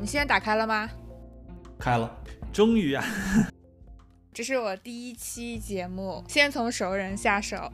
你现在打开了吗？开了，终于啊！这是我第一期节目，先从熟人下手，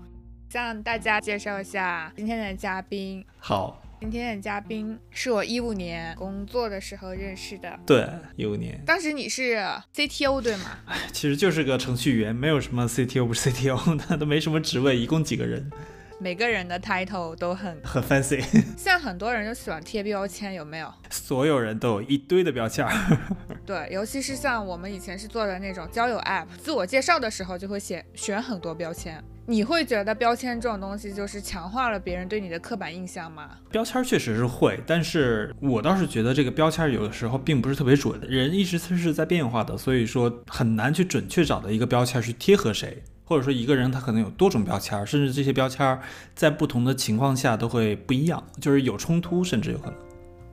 向大家介绍一下今天的嘉宾。好，今天的嘉宾是我一五年工作的时候认识的。对，一五年，当时你是 CTO 对吗？哎，其实就是个程序员，没有什么 CTO 不是 CTO，那都没什么职位，一共几个人？每个人的 title 都很很 fancy，现在很多人就喜欢贴标签，有没有？所有人都有一堆的标签。对，尤其是像我们以前是做的那种交友 app，自我介绍的时候就会写选很多标签。你会觉得标签这种东西就是强化了别人对你的刻板印象吗？标签确实是会，但是我倒是觉得这个标签有的时候并不是特别准，人一直是在变化的，所以说很难去准确找到一个标签去贴合谁。或者说一个人他可能有多种标签，甚至这些标签在不同的情况下都会不一样，就是有冲突，甚至有可能。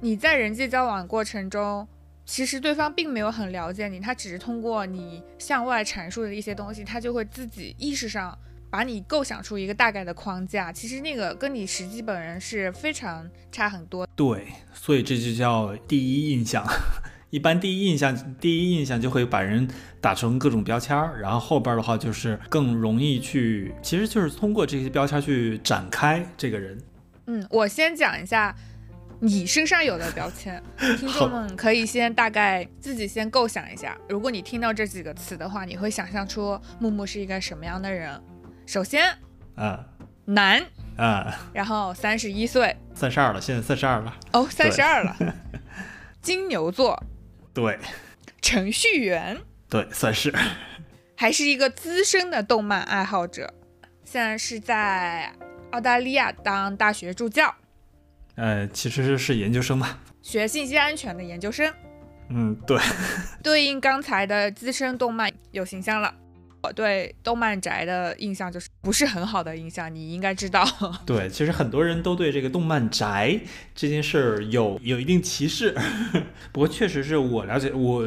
你在人际交往过程中，其实对方并没有很了解你，他只是通过你向外阐述的一些东西，他就会自己意识上把你构想出一个大概的框架。其实那个跟你实际本人是非常差很多。对，所以这就叫第一印象。一般第一印象，第一印象就会把人打成各种标签儿，然后后边的话就是更容易去，其实就是通过这些标签去展开这个人。嗯，我先讲一下你身上有的标签，听众们可以先大概自己先构想一下。如果你听到这几个词的话，你会想象出木木是一个什么样的人？首先，啊，男，啊，然后三十一岁，三十二了，现在三十二了。哦，三十二了，金牛座。对，程序员，对，算是，还是一个资深的动漫爱好者，现在是在澳大利亚当大学助教，呃，其实是研究生嘛，学信息安全的研究生，嗯，对，对应刚才的资深动漫有形象了。我对动漫宅的印象就是不是很好的印象，你应该知道。对，其实很多人都对这个动漫宅这件事儿有有一定歧视。不过确实是我了解，我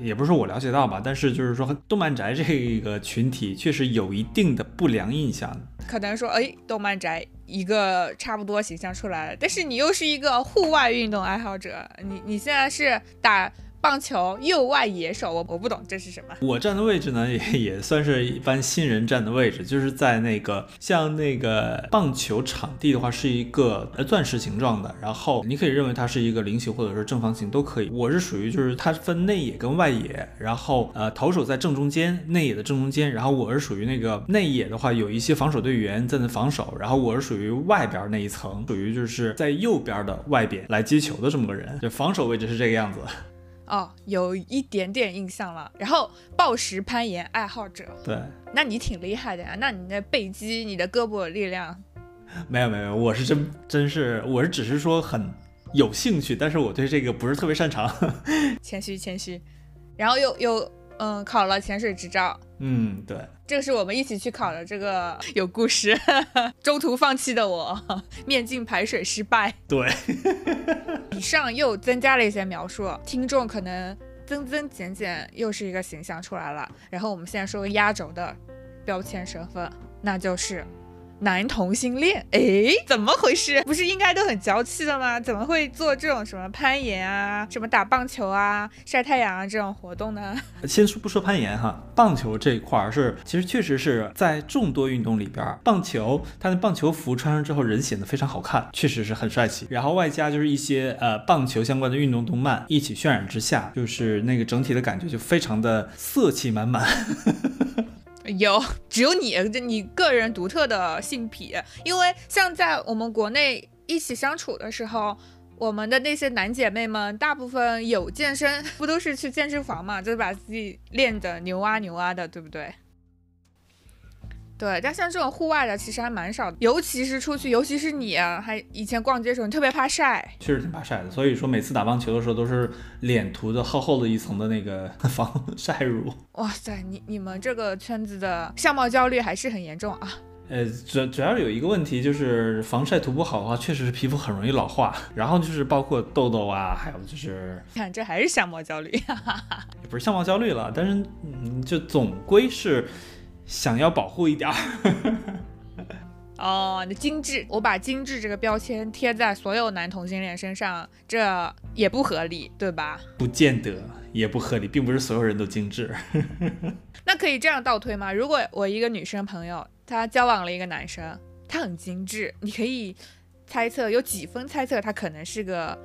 也不是说我了解到吧，但是就是说动漫宅这个群体确实有一定的不良印象。可能说，哎，动漫宅一个差不多形象出来了，但是你又是一个户外运动爱好者，你你现在是打。棒球右外野手，我我不懂这是什么。我站的位置呢，也也算是一般新人站的位置，就是在那个像那个棒球场地的话，是一个呃钻石形状的，然后你可以认为它是一个菱形或者是正方形都可以。我是属于就是它分内野跟外野，然后呃投手在正中间，内野的正中间，然后我是属于那个内野的话，有一些防守队员在那防守，然后我是属于外边那一层，属于就是在右边的外边来接球的这么个人，就防守位置是这个样子。哦，有一点点印象了。然后暴食攀岩爱好者，对，那你挺厉害的呀。那你的背肌，你的胳膊力量，没有没有，我是真真是，我是只是说很有兴趣，但是我对这个不是特别擅长。谦虚谦虚，然后又又嗯考了潜水执照。嗯，对，这个是我们一起去考的，这个 有故事。中途放弃的我，面镜排水失败。对，以上又增加了一些描述，听众可能增增减减又是一个形象出来了。然后我们现在说个压轴的标签身份，那就是。男同性恋，哎，怎么回事？不是应该都很娇气的吗？怎么会做这种什么攀岩啊、什么打棒球啊、晒太阳啊这种活动呢？先说不说攀岩哈，棒球这一块儿是，其实确实是在众多运动里边，棒球它的棒球服穿上之后人显得非常好看，确实是很帅气。然后外加就是一些呃棒球相关的运动动漫一起渲染之下，就是那个整体的感觉就非常的色气满满。有，只有你，你个人独特的性癖，因为像在我们国内一起相处的时候，我们的那些男姐妹们，大部分有健身，不都是去健身房嘛，就是把自己练的牛啊牛啊的，对不对？对，但像这种户外的其实还蛮少的，尤其是出去，尤其是你啊，还以前逛街的时候，你特别怕晒，确实挺怕晒的。所以说每次打棒球的时候，都是脸涂的厚厚的一层的那个 防晒乳。哇塞，你你们这个圈子的相貌焦虑还是很严重啊。呃，主主要有一个问题就是防晒涂不好的话，确实是皮肤很容易老化。然后就是包括痘痘啊，还有就是看这还是相貌焦虑，也不是相貌焦虑了，但是嗯，就总归是。想要保护一点儿 哦，那精致，我把精致这个标签贴在所有男同性恋身上，这也不合理，对吧？不见得，也不合理，并不是所有人都精致。那可以这样倒推吗？如果我一个女生朋友，她交往了一个男生，他很精致，你可以猜测有几分猜测他可能是个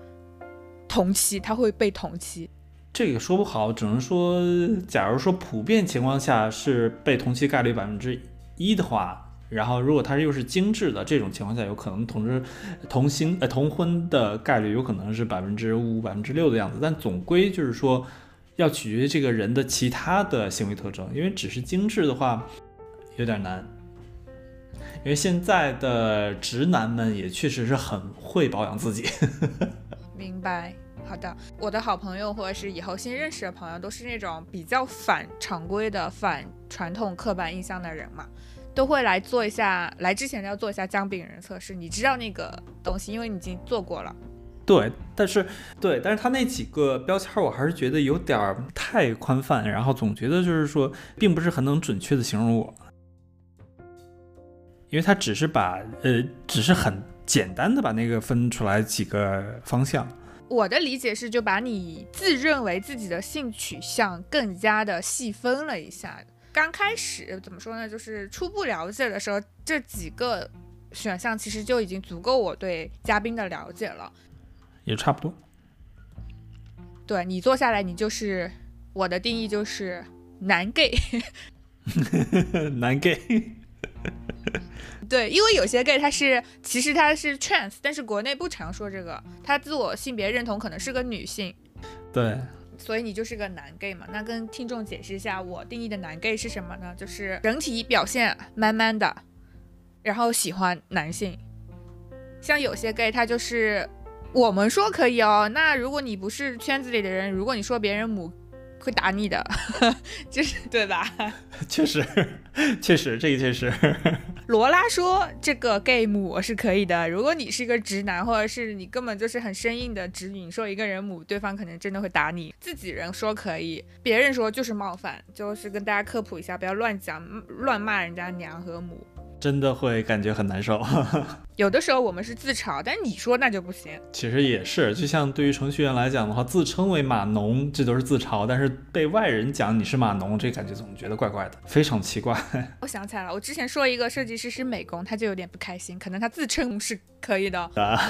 同妻，他会被同妻。这个说不好，只能说，假如说普遍情况下是被同妻概率百分之一的话。然后，如果他又是精致的这种情况下，有可能同时同性呃同婚的概率有可能是百分之五、百分之六的样子。但总归就是说，要取决于这个人的其他的行为特征，因为只是精致的话有点难。因为现在的直男们也确实是很会保养自己。明白，好的。我的好朋友或者是以后新认识的朋友，都是那种比较反常规的、反传统刻板印象的人嘛。都会来做一下，来之前要做一下姜饼人测试。你知道那个东西，因为你已经做过了。对，但是对，但是他那几个标签，我还是觉得有点太宽泛，然后总觉得就是说，并不是很能准确的形容我，因为他只是把呃，只是很简单的把那个分出来几个方向。我的理解是，就把你自认为自己的性取向更加的细分了一下。刚开始怎么说呢？就是初步了解的时候，这几个选项其实就已经足够我对嘉宾的了解了，也差不多。对你坐下来，你就是我的定义就是男 gay，男 gay。对，因为有些 gay 他是其实他是 trans，但是国内不常说这个，他自我性别认同可能是个女性。对。所以你就是个男 gay 嘛？那跟听众解释一下，我定义的男 gay 是什么呢？就是整体表现 man man 的，然后喜欢男性。像有些 gay 他就是我们说可以哦，那如果你不是圈子里的人，如果你说别人母。会打你的，就是对吧？确实，确实，这个确实。罗拉说这个 gay 母是可以的。如果你是一个直男，或者是你根本就是很生硬的直女，你说一个人母，对方可能真的会打你。自己人说可以，别人说就是冒犯，就是跟大家科普一下，不要乱讲、乱骂人家娘和母。真的会感觉很难受。有的时候我们是自嘲，但你说那就不行。其实也是，就像对于程序员来讲的话，自称为码农，这都是自嘲；但是被外人讲你是码农，这感觉总觉得怪怪的，非常奇怪。我想起来了，我之前说一个设计师是美工，他就有点不开心，可能他自称是可以的。啊，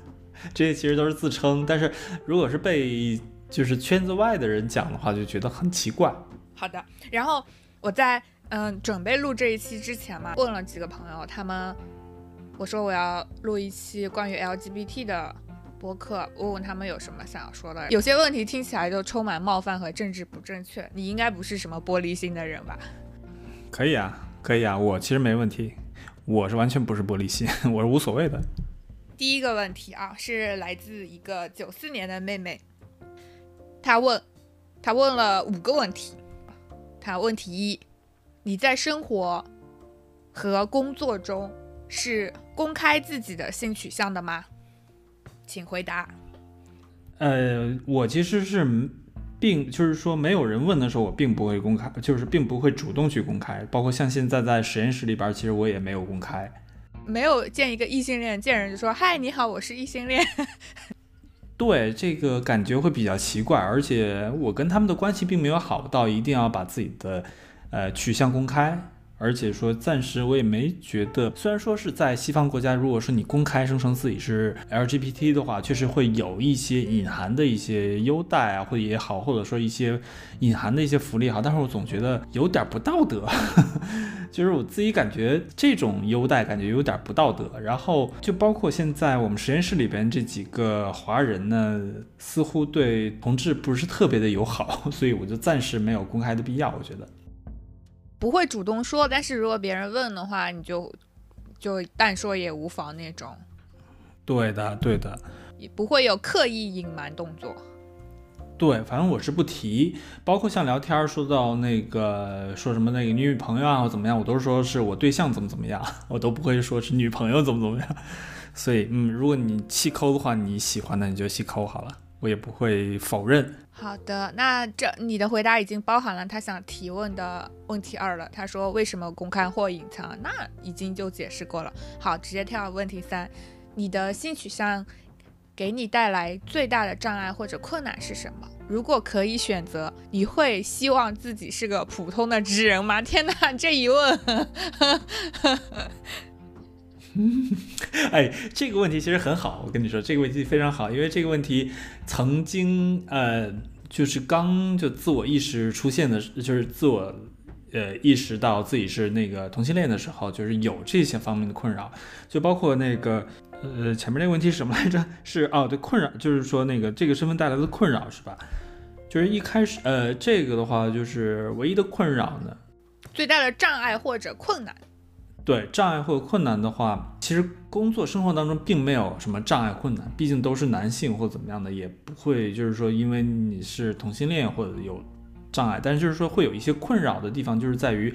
这些其实都是自称，但是如果是被就是圈子外的人讲的话，就觉得很奇怪。好的，然后我在。嗯，准备录这一期之前嘛，问了几个朋友，他们我说我要录一期关于 LGBT 的播客，问问他们有什么想要说的。有些问题听起来就充满冒犯和政治不正确。你应该不是什么玻璃心的人吧？可以啊，可以啊，我其实没问题，我是完全不是玻璃心，我是无所谓的。第一个问题啊，是来自一个九四年的妹妹，她问，她问了五个问题，她问题一。你在生活和工作中是公开自己的性取向的吗？请回答。呃，我其实是并就是说，没有人问的时候，我并不会公开，就是并不会主动去公开。包括像现在在实验室里边，其实我也没有公开。没有见一个异性恋见人就说嗨，你好，我是异性恋。对，这个感觉会比较奇怪，而且我跟他们的关系并没有好到一定要把自己的。呃，取向公开，而且说暂时我也没觉得，虽然说是在西方国家，如果说你公开声称自己是 LGBT 的话，确实会有一些隐含的一些优待啊，或者也好，或者说一些隐含的一些福利哈，但是我总觉得有点不道德，就是我自己感觉这种优待感觉有点不道德。然后就包括现在我们实验室里边这几个华人呢，似乎对同志不是特别的友好，所以我就暂时没有公开的必要，我觉得。不会主动说，但是如果别人问的话，你就就但说也无妨那种。对的，对的，也不会有刻意隐瞒动作。对，反正我是不提，包括像聊天说到那个说什么那个女朋友啊或怎么样，我都是说是我对象怎么怎么样，我都不会说是女朋友怎么怎么样。所以，嗯，如果你细抠的话，你喜欢的你就细抠好了。我也不会否认。好的，那这你的回答已经包含了他想提问的问题二了。他说为什么公开或隐藏？那已经就解释过了。好，直接跳问题三，你的性取向给你带来最大的障碍或者困难是什么？如果可以选择，你会希望自己是个普通的直人吗？天哪，这一问，嗯 哎，这个问题其实很好。我跟你说，这个问题非常好，因为这个问题曾经呃，就是刚就自我意识出现的，就是自我呃意识到自己是那个同性恋的时候，就是有这些方面的困扰，就包括那个呃前面那个问题是什么来着？是哦，对，困扰就是说那个这个身份带来的困扰是吧？就是一开始，呃，这个的话就是唯一的困扰呢，最大的障碍或者困难。对障碍或者困难的话，其实工作生活当中并没有什么障碍困难，毕竟都是男性或怎么样的，也不会就是说因为你是同性恋或者有障碍，但是就是说会有一些困扰的地方，就是在于，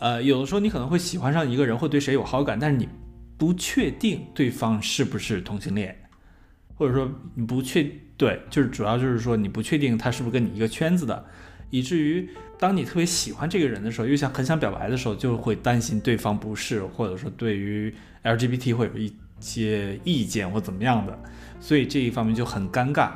呃，有的时候你可能会喜欢上一个人，会对谁有好感，但是你不确定对方是不是同性恋，或者说你不确。对，就是主要就是说你不确定他是不是跟你一个圈子的，以至于当你特别喜欢这个人的时候，又想很想表白的时候，就会担心对方不是，或者说对于 LGBT 会有一些意见或怎么样的，所以这一方面就很尴尬。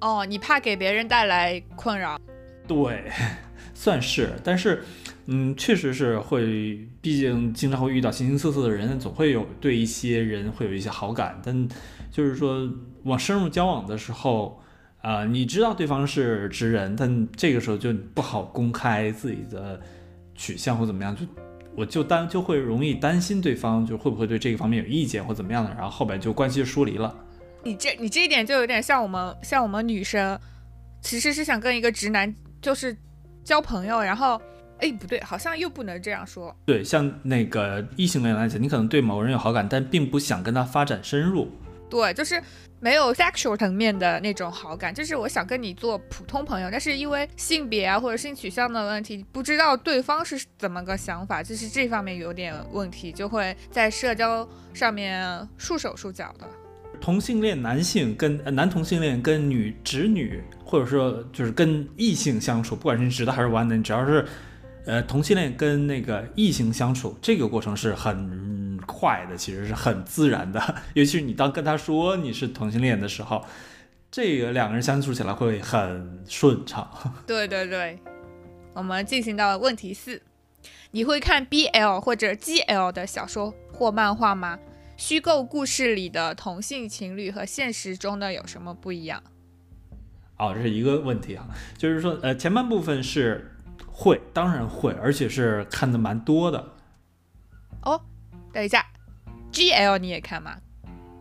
哦，你怕给别人带来困扰？对，算是，但是，嗯，确实是会，毕竟经常会遇到形形色色的人，总会有对一些人会有一些好感，但就是说。往深入交往的时候，啊，你知道对方是直人，但这个时候就不好公开自己的取向或怎么样，就我就担就会容易担心对方就会不会对这个方面有意见或怎么样的，然后后边就关系就疏离了。你这你这一点就有点像我们像我们女生，其实是想跟一个直男就是交朋友，然后哎不对，好像又不能这样说。对，像那个异性恋来讲，你可能对某人有好感，但并不想跟他发展深入。对，就是。没有 sexual 层面的那种好感，就是我想跟你做普通朋友，但是因为性别啊或者性取向的问题，不知道对方是怎么个想法，就是这方面有点问题，就会在社交上面束手束脚的。同性恋男性跟男同性恋跟女直女，或者说就是跟异性相处，不管是直的还是弯的，你只要是。呃，同性恋跟那个异性相处，这个过程是很快的，其实是很自然的。尤其是你当跟他说你是同性恋的时候，这个两个人相处起来会很顺畅。对对对，我们进行到问题四，你会看 BL 或者 GL 的小说或漫画吗？虚构故事里的同性情侣和现实中的有什么不一样？哦，这是一个问题啊，就是说，呃，前半部分是。会，当然会，而且是看的蛮多的。哦，等一下，G L 你也看吗？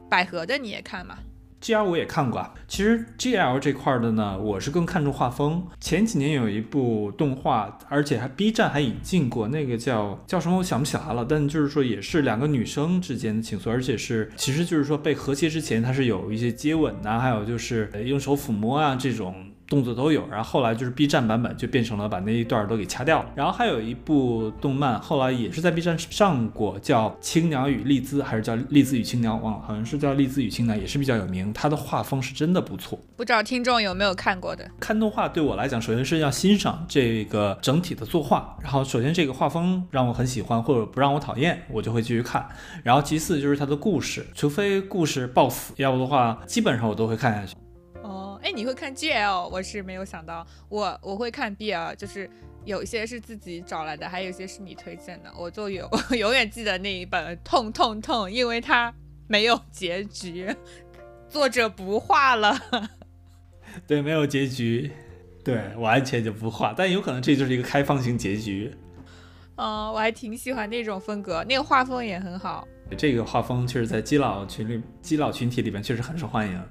百合的你也看吗？G L 我也看过啊。其实 G L 这块的呢，我是更看重画风。前几年有一部动画，而且还 B 站还引进过，那个叫叫什么我想不起来了。但就是说，也是两个女生之间的情愫，而且是其实就是说被和谐之前，它是有一些接吻呐，还有就是用手抚摸啊这种。动作都有，然后后来就是 B 站版本就变成了把那一段都给掐掉了。然后还有一部动漫，后来也是在 B 站上过，叫《青鸟与丽兹》，还是叫《丽兹与青鸟》？忘了，好像是叫《丽兹与青鸟》，也是比较有名。它的画风是真的不错。不知道听众有没有看过的？看动画对我来讲，首先是要欣赏这个整体的作画，然后首先这个画风让我很喜欢，或者不让我讨厌，我就会继续看。然后其次就是它的故事，除非故事爆死，要不的话，基本上我都会看下去。哎，你会看 GL？我是没有想到，我我会看 BL，就是有一些是自己找来的，还有一些是你推荐的。我就有 永远记得那一本《痛痛痛》，因为它没有结局，作者不画了。对，没有结局，对，完全就不画。但有可能这就是一个开放性结局。嗯，我还挺喜欢那种风格，那个画风也很好。这个画风确实在基佬群里、基佬群体里边确实很受欢迎。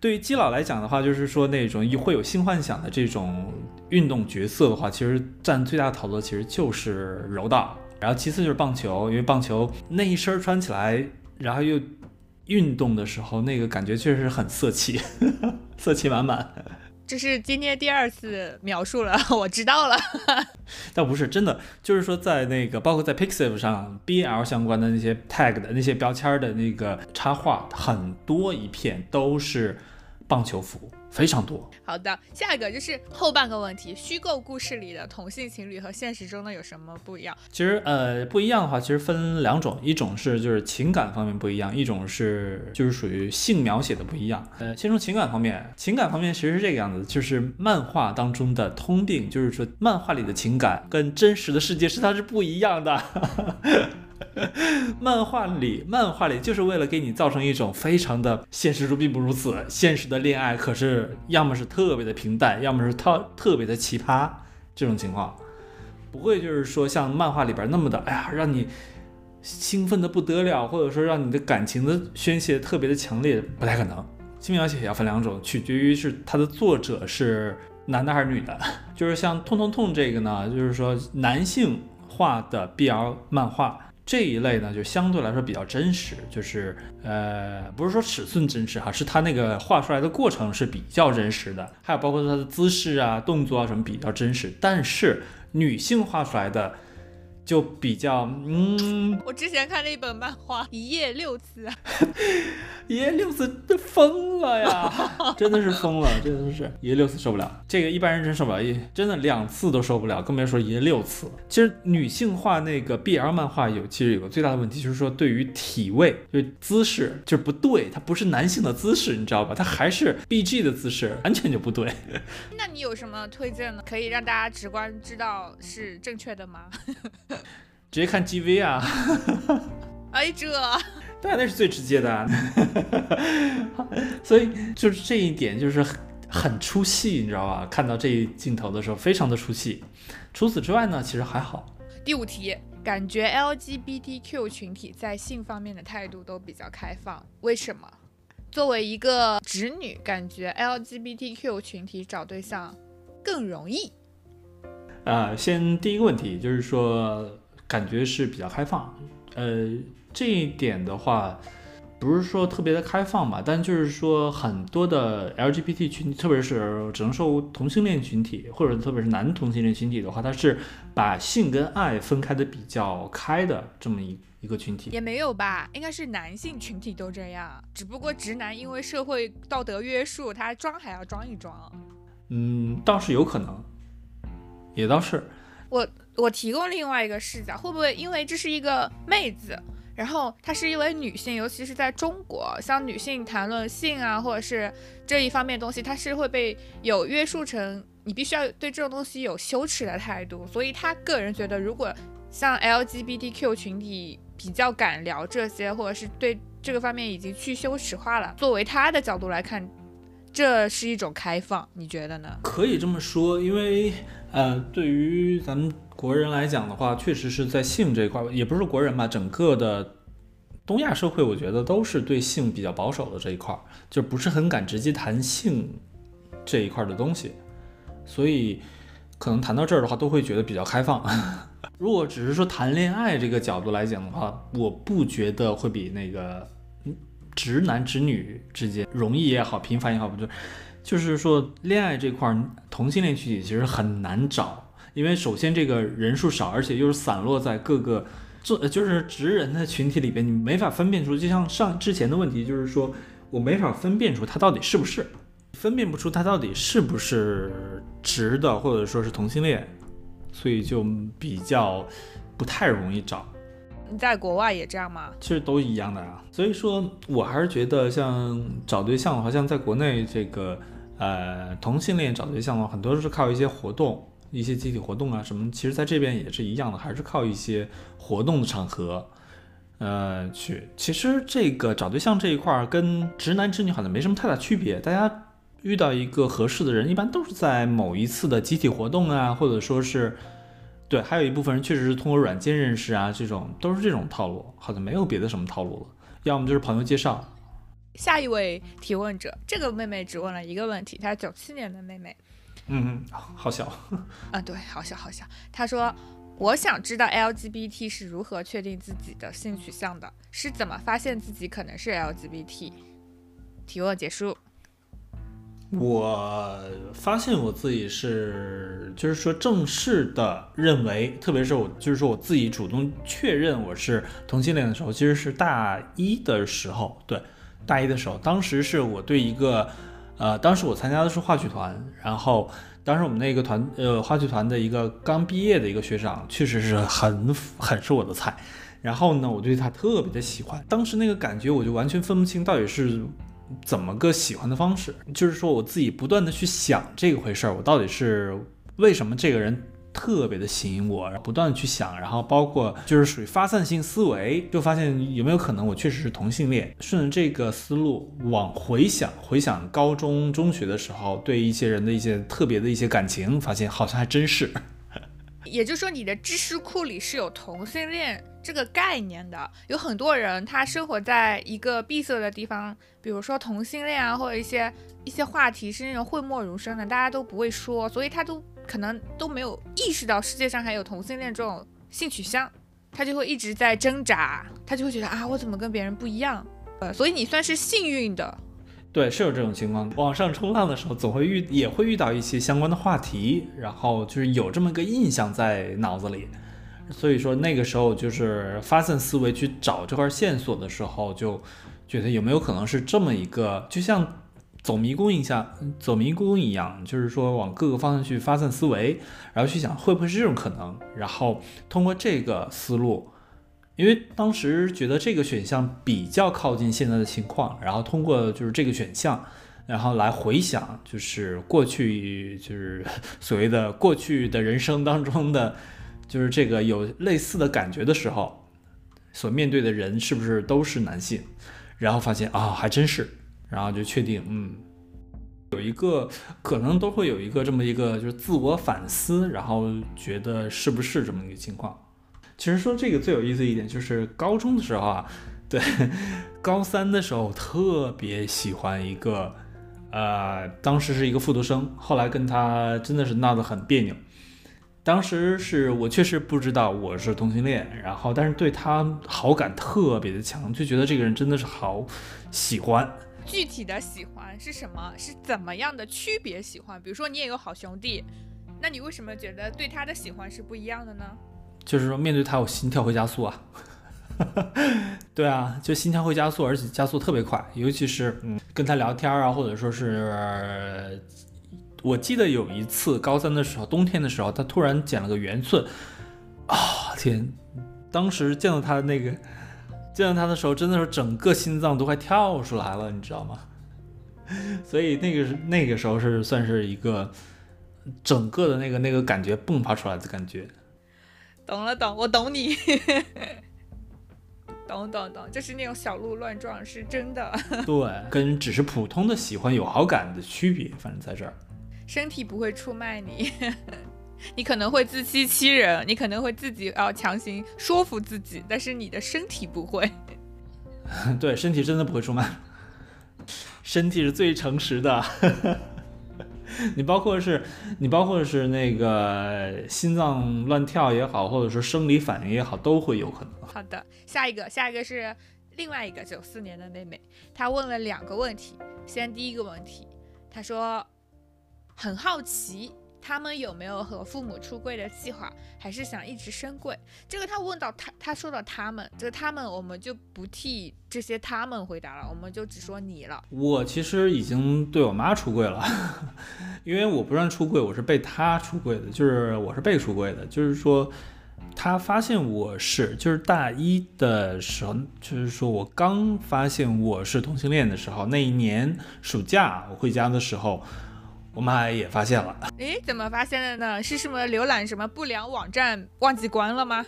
对于基佬来讲的话，就是说那种会有性幻想的这种运动角色的话，其实占最大的讨论其实就是柔道，然后其次就是棒球，因为棒球那一身穿起来，然后又运动的时候，那个感觉确实很色气，色气满满。这是今天第二次描述了，我知道了。但不是真的，就是说在那个包括在 Pixiv 上 BL 相关的那些 tag 的那些标签的那个插画，很多一片都是。棒球服。非常多。好的，下一个就是后半个问题：虚构故事里的同性情侣和现实中的有什么不一样？其实，呃，不一样的话，其实分两种，一种是就是情感方面不一样，一种是就是属于性描写的不一样。呃，先说情感方面，情感方面其实是这个样子，就是漫画当中的通病，就是说漫画里的情感跟真实的世界是它是不一样的。漫画里，漫画里就是为了给你造成一种非常的现实中并不如此，现实的恋爱可是要么是特别的平淡，要么是特特别的奇葩这种情况，不会就是说像漫画里边那么的，哎呀，让你兴奋的不得了，或者说让你的感情的宣泄特别的强烈，不太可能。性描写也要分两种，取决于是它的作者是男的还是女的。就是像《痛痛痛》这个呢，就是说男性画的 BL 漫画。这一类呢，就相对来说比较真实，就是呃，不是说尺寸真实哈，是它那个画出来的过程是比较真实的，还有包括它的姿势啊、动作啊什么比较真实，但是女性画出来的。就比较，嗯，我之前看了一本漫画，一夜六次，一夜六次，这疯了呀，真的是疯了，真的是一夜六次受不了，这个一般人真受不了，一真的两次都受不了，更别说一夜六次。其实女性画那个 BL 漫画有，其实有个最大的问题，就是说对于体位，就姿势就是不对，它不是男性的姿势，你知道吧？它还是 BG 的姿势，完全就不对。那你有什么推荐呢？可以让大家直观知道是正确的吗？直接看 GV 啊！哎，这当然那是最直接的，啊 所以就是这一点就是很很出戏，你知道吧？看到这一镜头的时候，非常的出戏。除此之外呢，其实还好。第五题，感觉 LGBTQ 群体在性方面的态度都比较开放，为什么？作为一个直女，感觉 LGBTQ 群体找对象更容易。啊，先第一个问题就是说。感觉是比较开放，呃，这一点的话，不是说特别的开放吧，但就是说很多的 LGBT 群体，特别是只能说同性恋群体，或者特别是男同性恋群体的话，他是把性跟爱分开的比较开的这么一一个群体。也没有吧，应该是男性群体都这样，只不过直男因为社会道德约束，他装还要装一装。嗯，倒是有可能，也倒是。我我提供另外一个视角，会不会因为这是一个妹子，然后她是一位女性，尤其是在中国，像女性谈论性啊，或者是这一方面东西，她是会被有约束成你必须要对这种东西有羞耻的态度，所以她个人觉得，如果像 LGBTQ 群体比较敢聊这些，或者是对这个方面已经去羞耻化了，作为她的角度来看，这是一种开放，你觉得呢？可以这么说，因为。呃，对于咱们国人来讲的话，确实是在性这一块，也不是国人吧，整个的东亚社会，我觉得都是对性比较保守的这一块，就不是很敢直接谈性这一块的东西，所以可能谈到这儿的话，都会觉得比较开放。如果只是说谈恋爱这个角度来讲的话，我不觉得会比那个直男直女之间容易也好，频繁也好，不就。就是说，恋爱这块同性恋群体其实很难找，因为首先这个人数少，而且又是散落在各个做就是直人的群体里边，你没法分辨出。就像上之前的问题，就是说我没法分辨出他到底是不是，分辨不出他到底是不是直的，或者说是同性恋，所以就比较不太容易找。你在国外也这样吗？其实都一样的啊，所以说我还是觉得像找对象的话，像在国内这个呃同性恋找对象的话，很多都是靠一些活动、一些集体活动啊什么。其实在这边也是一样的，还是靠一些活动的场合呃去。其实这个找对象这一块儿跟直男直女好像没什么太大区别。大家遇到一个合适的人，一般都是在某一次的集体活动啊，或者说是。对，还有一部分人确实是通过软件认识啊，这种都是这种套路，好像没有别的什么套路了，要么就是朋友介绍。下一位提问者，这个妹妹只问了一个问题，她是九七年的妹妹，嗯，好小，啊，对，好小好小。她说，我想知道 LGBT 是如何确定自己的性取向的，是怎么发现自己可能是 LGBT？提问结束。我发现我自己是，就是说正式的认为，特别是我，就是说我自己主动确认我是同性恋的时候，其实是大一的时候，对，大一的时候，当时是我对一个，呃，当时我参加的是话剧团，然后当时我们那个团呃话剧团的一个刚毕业的一个学长，确实是很很是我的菜。然后呢，我对他特别的喜欢，当时那个感觉我就完全分不清到底是怎么个喜欢的方式，就是说我自己不断的去想这个回事儿，我到底是为什么这个人。特别的吸引我，不断的去想，然后包括就是属于发散性思维，就发现有没有可能我确实是同性恋。顺着这个思路往回想，回想高中、中学的时候对一些人的一些特别的一些感情，发现好像还真是。也就是说，你的知识库里是有同性恋这个概念的。有很多人他生活在一个闭塞的地方，比如说同性恋啊，或者一些一些话题是那种讳莫如深的，大家都不会说，所以他都。可能都没有意识到世界上还有同性恋这种性取向，他就会一直在挣扎，他就会觉得啊，我怎么跟别人不一样？呃，所以你算是幸运的，对，是有这种情况。网上冲浪的时候，总会遇也会遇到一些相关的话题，然后就是有这么个印象在脑子里，所以说那个时候就是发散思维去找这块线索的时候，就觉得有没有可能是这么一个，就像。走迷宫一下，走迷宫一样，就是说往各个方向去发散思维，然后去想会不会是这种可能，然后通过这个思路，因为当时觉得这个选项比较靠近现在的情况，然后通过就是这个选项，然后来回想，就是过去就是所谓的过去的人生当中的，就是这个有类似的感觉的时候，所面对的人是不是都是男性，然后发现啊，还真是。然后就确定，嗯，有一个可能都会有一个这么一个就是自我反思，然后觉得是不是这么一个情况。其实说这个最有意思一点就是高中的时候啊，对，高三的时候特别喜欢一个，呃，当时是一个复读生，后来跟他真的是闹得很别扭。当时是我确实不知道我是同性恋，然后但是对他好感特别的强，就觉得这个人真的是好喜欢。具体的喜欢是什么？是怎么样的区别喜欢？比如说你也有好兄弟，那你为什么觉得对他的喜欢是不一样的呢？就是说面对他，我心跳会加速啊。对啊，就心跳会加速，而且加速特别快。尤其是嗯跟他聊天啊，或者说是，我记得有一次高三的时候，冬天的时候，他突然剪了个圆寸，啊天！当时见到他的那个。见到他的时候，真的是整个心脏都快跳出来了，你知道吗？所以那个是那个时候是算是一个整个的那个那个感觉迸发出来的感觉。懂了，懂，我懂你。懂懂懂，就是那种小鹿乱撞，是真的。对，跟只是普通的喜欢有好感的区别，反正在这儿。身体不会出卖你。你可能会自欺欺人，你可能会自己要强行说服自己，但是你的身体不会。对，身体真的不会出卖，身体是最诚实的。你包括是，你包括是那个心脏乱跳也好，或者说生理反应也好，都会有可能。好的，下一个，下一个是另外一个九四年的妹妹，她问了两个问题。先第一个问题，她说很好奇。他们有没有和父母出柜的计划，还是想一直升柜？这个他问到他，他说到他们，这个他们我们就不替这些他们回答了，我们就只说你了。我其实已经对我妈出柜了，因为我不算出柜，我是被他出柜的，就是我是被出柜的，就是说他发现我是，就是大一的时候，就是说我刚发现我是同性恋的时候，那一年暑假我回家的时候。我妈也发现了，诶，怎么发现的呢？是什么浏览什么不良网站忘记关了吗？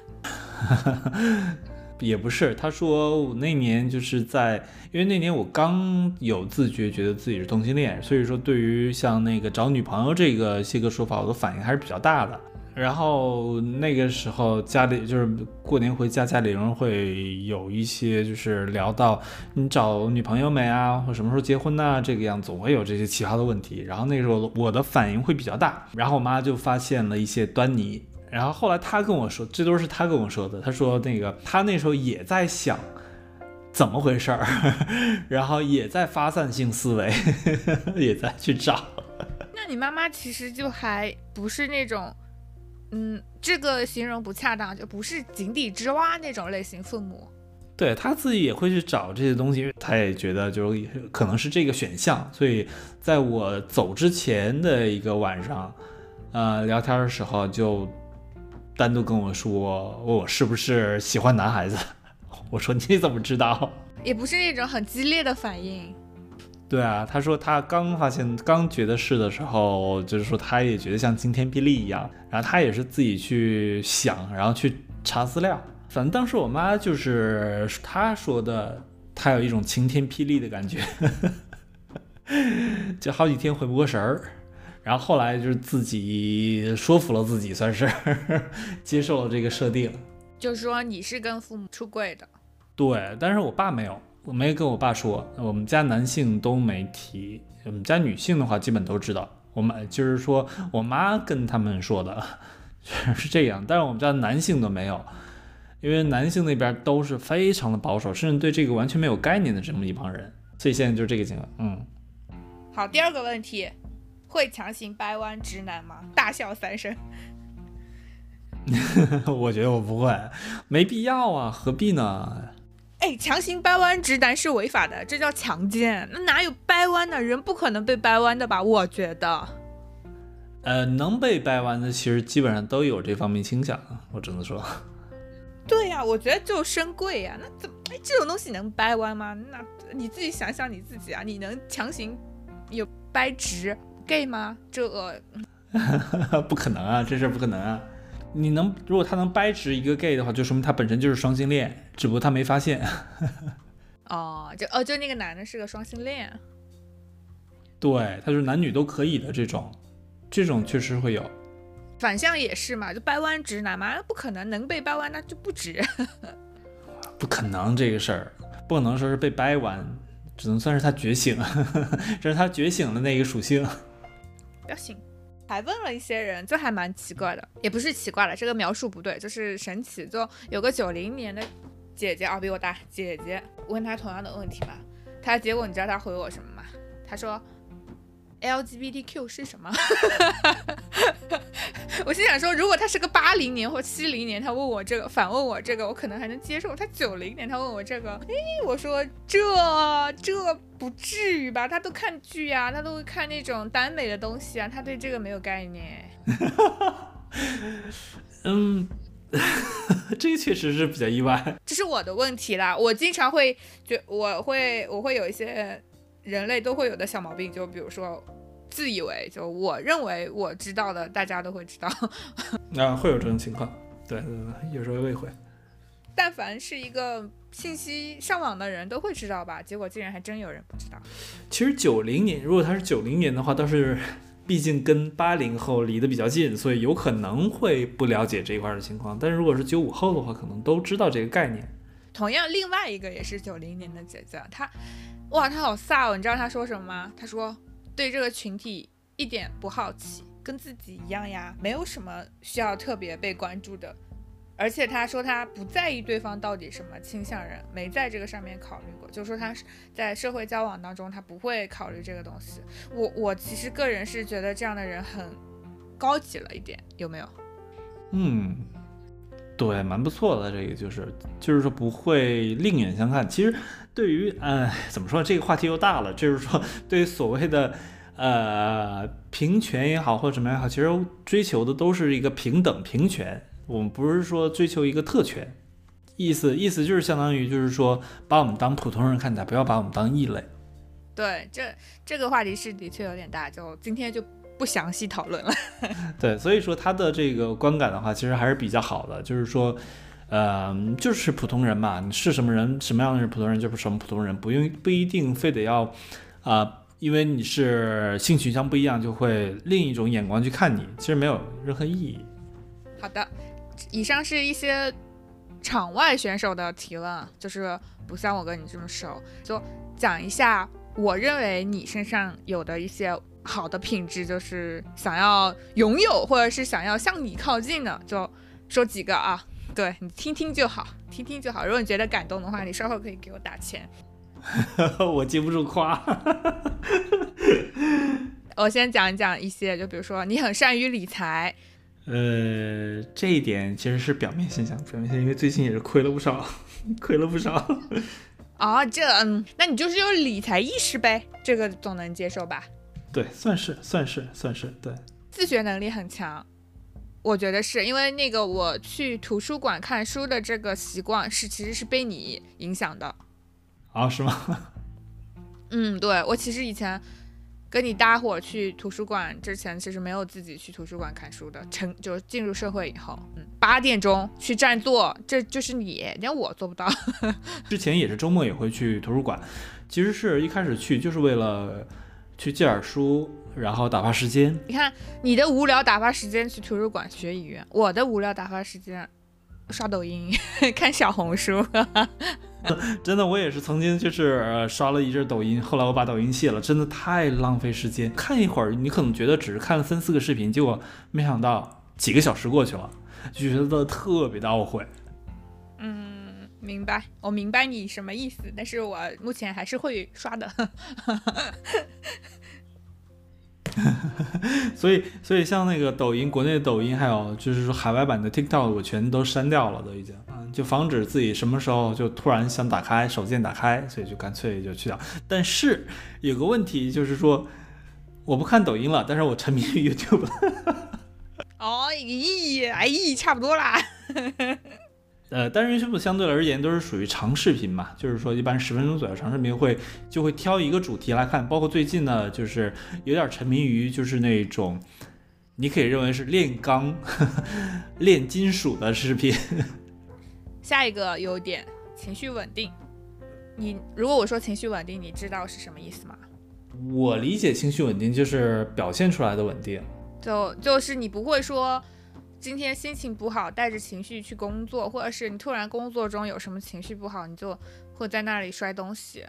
也不是，他说我那年就是在，因为那年我刚有自觉，觉得自己是同性恋，所以说对于像那个找女朋友这个些个说法，我的反应还是比较大的。然后那个时候家里就是过年回家，家里人会有一些就是聊到你找女朋友没啊，或什么时候结婚呐，这个样总会有这些奇葩的问题。然后那时候我的反应会比较大，然后我妈就发现了一些端倪。然后后来她跟我说，这都是她跟我说的。她说那个她那时候也在想怎么回事儿，然后也在发散性思维，也在去找。那你妈妈其实就还不是那种。嗯，这个形容不恰当，就不是井底之蛙那种类型父母。对他自己也会去找这些东西，他也觉得就是可能是这个选项，所以在我走之前的一个晚上，呃，聊天的时候就单独跟我说，问我是不是喜欢男孩子。我说你怎么知道？也不是那种很激烈的反应。对啊，他说他刚发现，刚觉得是的时候，就是说他也觉得像晴天霹雳一样，然后他也是自己去想，然后去查资料。反正当时我妈就是她说的，她有一种晴天霹雳的感觉，就好几天回不过神儿。然后后来就是自己说服了自己，算是 接受了这个设定。就是说你是跟父母出柜的。对，但是我爸没有，我没跟我爸说，我们家男性都没提，我们家女性的话基本都知道。我们就是说我妈跟他们说的，是这样，但是我们家男性都没有，因为男性那边都是非常的保守，甚至对这个完全没有概念的这么一帮人，所以现在就是这个情况。嗯，好，第二个问题，会强行掰弯直男吗？大笑三声。我觉得我不会，没必要啊，何必呢？哎，强行掰弯直男是违法的，这叫强奸。那哪有掰弯的人不可能被掰弯的吧？我觉得，呃，能被掰弯的其实基本上都有这方面倾向。我只能说，对呀，我觉得就深贵呀。那怎么？哎，这种东西能掰弯吗？那你自己想想你自己啊，你能强行有掰直 gay 吗？这 不可能啊，这事不可能啊。你能，如果他能掰直一个 gay 的话，就说明他本身就是双性恋，只不过他没发现。哦，就哦，就那个男的是个双性恋。对，他就是男女都可以的这种，这种确实会有。反向也是嘛，就掰弯直男嘛，不可能能被掰弯，那就不直。不可能这个事儿，不可能说是被掰弯，只能算是他觉醒，这是他觉醒的那个属性。不要醒。还问了一些人，就还蛮奇怪的，也不是奇怪了，这个描述不对，就是神奇。就有个九零年的姐姐啊，比我大，姐姐问她同样的问题嘛，她结果你知道她回我什么吗？她说。LGBTQ 是什么？我心想说，如果他是个八零年或七零年，他问我这个，反问我这个，我可能还能接受。他九零年，他问我这个，诶，我说这这不至于吧？他都看剧啊，他都会看那种耽美的东西啊，他对这个没有概念。嗯，这个确实是比较意外。这是我的问题啦，我经常会觉，我会我会有一些。人类都会有的小毛病，就比如说自以为，就我认为我知道的，大家都会知道。啊，会有这种情况，对对对，有时候也会。但凡是一个信息上网的人都会知道吧？结果竟然还真有人不知道。其实九零年，如果他是九零年的话，倒是毕竟跟八零后离得比较近，所以有可能会不了解这一块的情况。但是如果是九五后的话，可能都知道这个概念。同样，另外一个也是九零年的姐姐，她。哇，他好飒哦！你知道他说什么吗？他说对这个群体一点不好奇，跟自己一样呀，没有什么需要特别被关注的。而且他说他不在意对方到底什么倾向人，没在这个上面考虑过。就说他是在社会交往当中，他不会考虑这个东西。我我其实个人是觉得这样的人很高级了一点，有没有？嗯。对，蛮不错的。这个就是，就是说不会另眼相看。其实，对于，呃，怎么说，这个话题又大了。就是说，对于所谓的，呃，平权也好，或者什么也好，其实追求的都是一个平等平权。我们不是说追求一个特权，意思意思就是相当于就是说，把我们当普通人看待，不要把我们当异类。对，这这个话题是的确有点大，就今天就。不详细讨论了。对，所以说他的这个观感的话，其实还是比较好的。就是说，呃，就是普通人嘛，你是什么人，什么样的人，普通人就是什么普通人，不用不一定非得要，啊，因为你是性取向不一样，就会另一种眼光去看你，其实没有任何意义。好的，以上是一些场外选手的提问，就是不像我跟你这么熟，就讲一下我认为你身上有的一些。好的品质就是想要拥有，或者是想要向你靠近的，就说几个啊，对你听听就好，听听就好。如果你觉得感动的话，你稍后可以给我打钱。我接不住夸。我先讲一讲一些，就比如说你很善于理财。呃，这一点其实是表面现象，表面现象，因为最近也是亏了不少。亏了不少。啊，这嗯，那你就是有理财意识呗，这个总能接受吧？对，算是算是算是对。自学能力很强，我觉得是因为那个我去图书馆看书的这个习惯是其实是被你影响的。啊，是吗？嗯，对我其实以前跟你搭伙去图书馆之前，其实没有自己去图书馆看书的。成就进入社会以后，嗯，八点钟去占座，这就是你，连我做不到。之前也是周末也会去图书馆，其实是一开始去就是为了去借点书，然后打发时间。你看你的无聊打发时间去图书馆学语言，我的无聊打发时间刷抖音、看小红书。真的，我也是曾经就是刷了一阵抖音，后来我把抖音卸了，真的太浪费时间。看一会儿，你可能觉得只是看了三四个视频，结果没想到几个小时过去了，就觉得特别的懊悔。嗯，明白，我明白你什么意思，但是我目前还是会刷的。所以，所以像那个抖音，国内的抖音，还有就是说海外版的 TikTok，我全都删掉了，都已经，嗯，就防止自己什么时候就突然想打开手机打开，所以就干脆就去掉。但是有个问题就是说，我不看抖音了，但是我沉迷于 YouTube。哦，咦，哎咦，差不多啦。呃，单人 YouTube 相对而言都是属于长视频嘛，就是说一般十分钟左右长视频会就会挑一个主题来看，包括最近呢，就是有点沉迷于就是那种，你可以认为是炼钢、炼金属的视频。下一个优点，情绪稳定。你如果我说情绪稳定，你知道是什么意思吗？我理解情绪稳定就是表现出来的稳定，就就是你不会说。今天心情不好，带着情绪去工作，或者是你突然工作中有什么情绪不好，你就会在那里摔东西。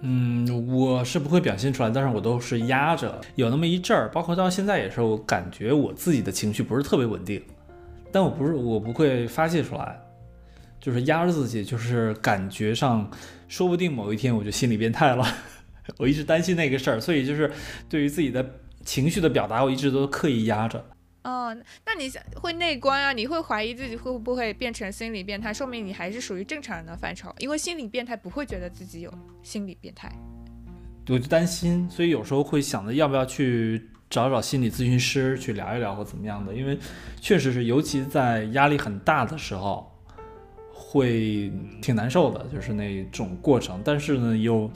嗯，我是不会表现出来，但是我都是压着，有那么一阵儿，包括到现在也是，我感觉我自己的情绪不是特别稳定，但我不是，我不会发泄出来，就是压着自己，就是感觉上，说不定某一天我就心理变态了。我一直担心那个事儿，所以就是对于自己的情绪的表达，我一直都刻意压着。哦，那你想会内观啊？你会怀疑自己会不会变成心理变态？说明你还是属于正常人的范畴。因为心理变态不会觉得自己有心理变态，我就担心，所以有时候会想着要不要去找找心理咨询师去聊一聊或怎么样的。因为确实是，尤其在压力很大的时候，会挺难受的，就是那种过程。但是呢，又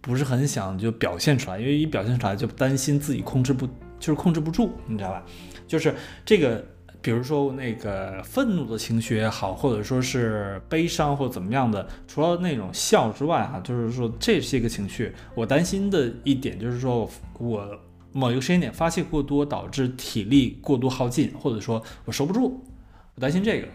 不是很想就表现出来，因为一表现出来就担心自己控制不，就是控制不住，你知道吧？就是这个，比如说那个愤怒的情绪也好，或者说是悲伤或怎么样的，除了那种笑之外，哈，就是说这些个情绪，我担心的一点就是说我某一个时间点发泄过多，导致体力过度耗尽，或者说我收不住，我担心这个，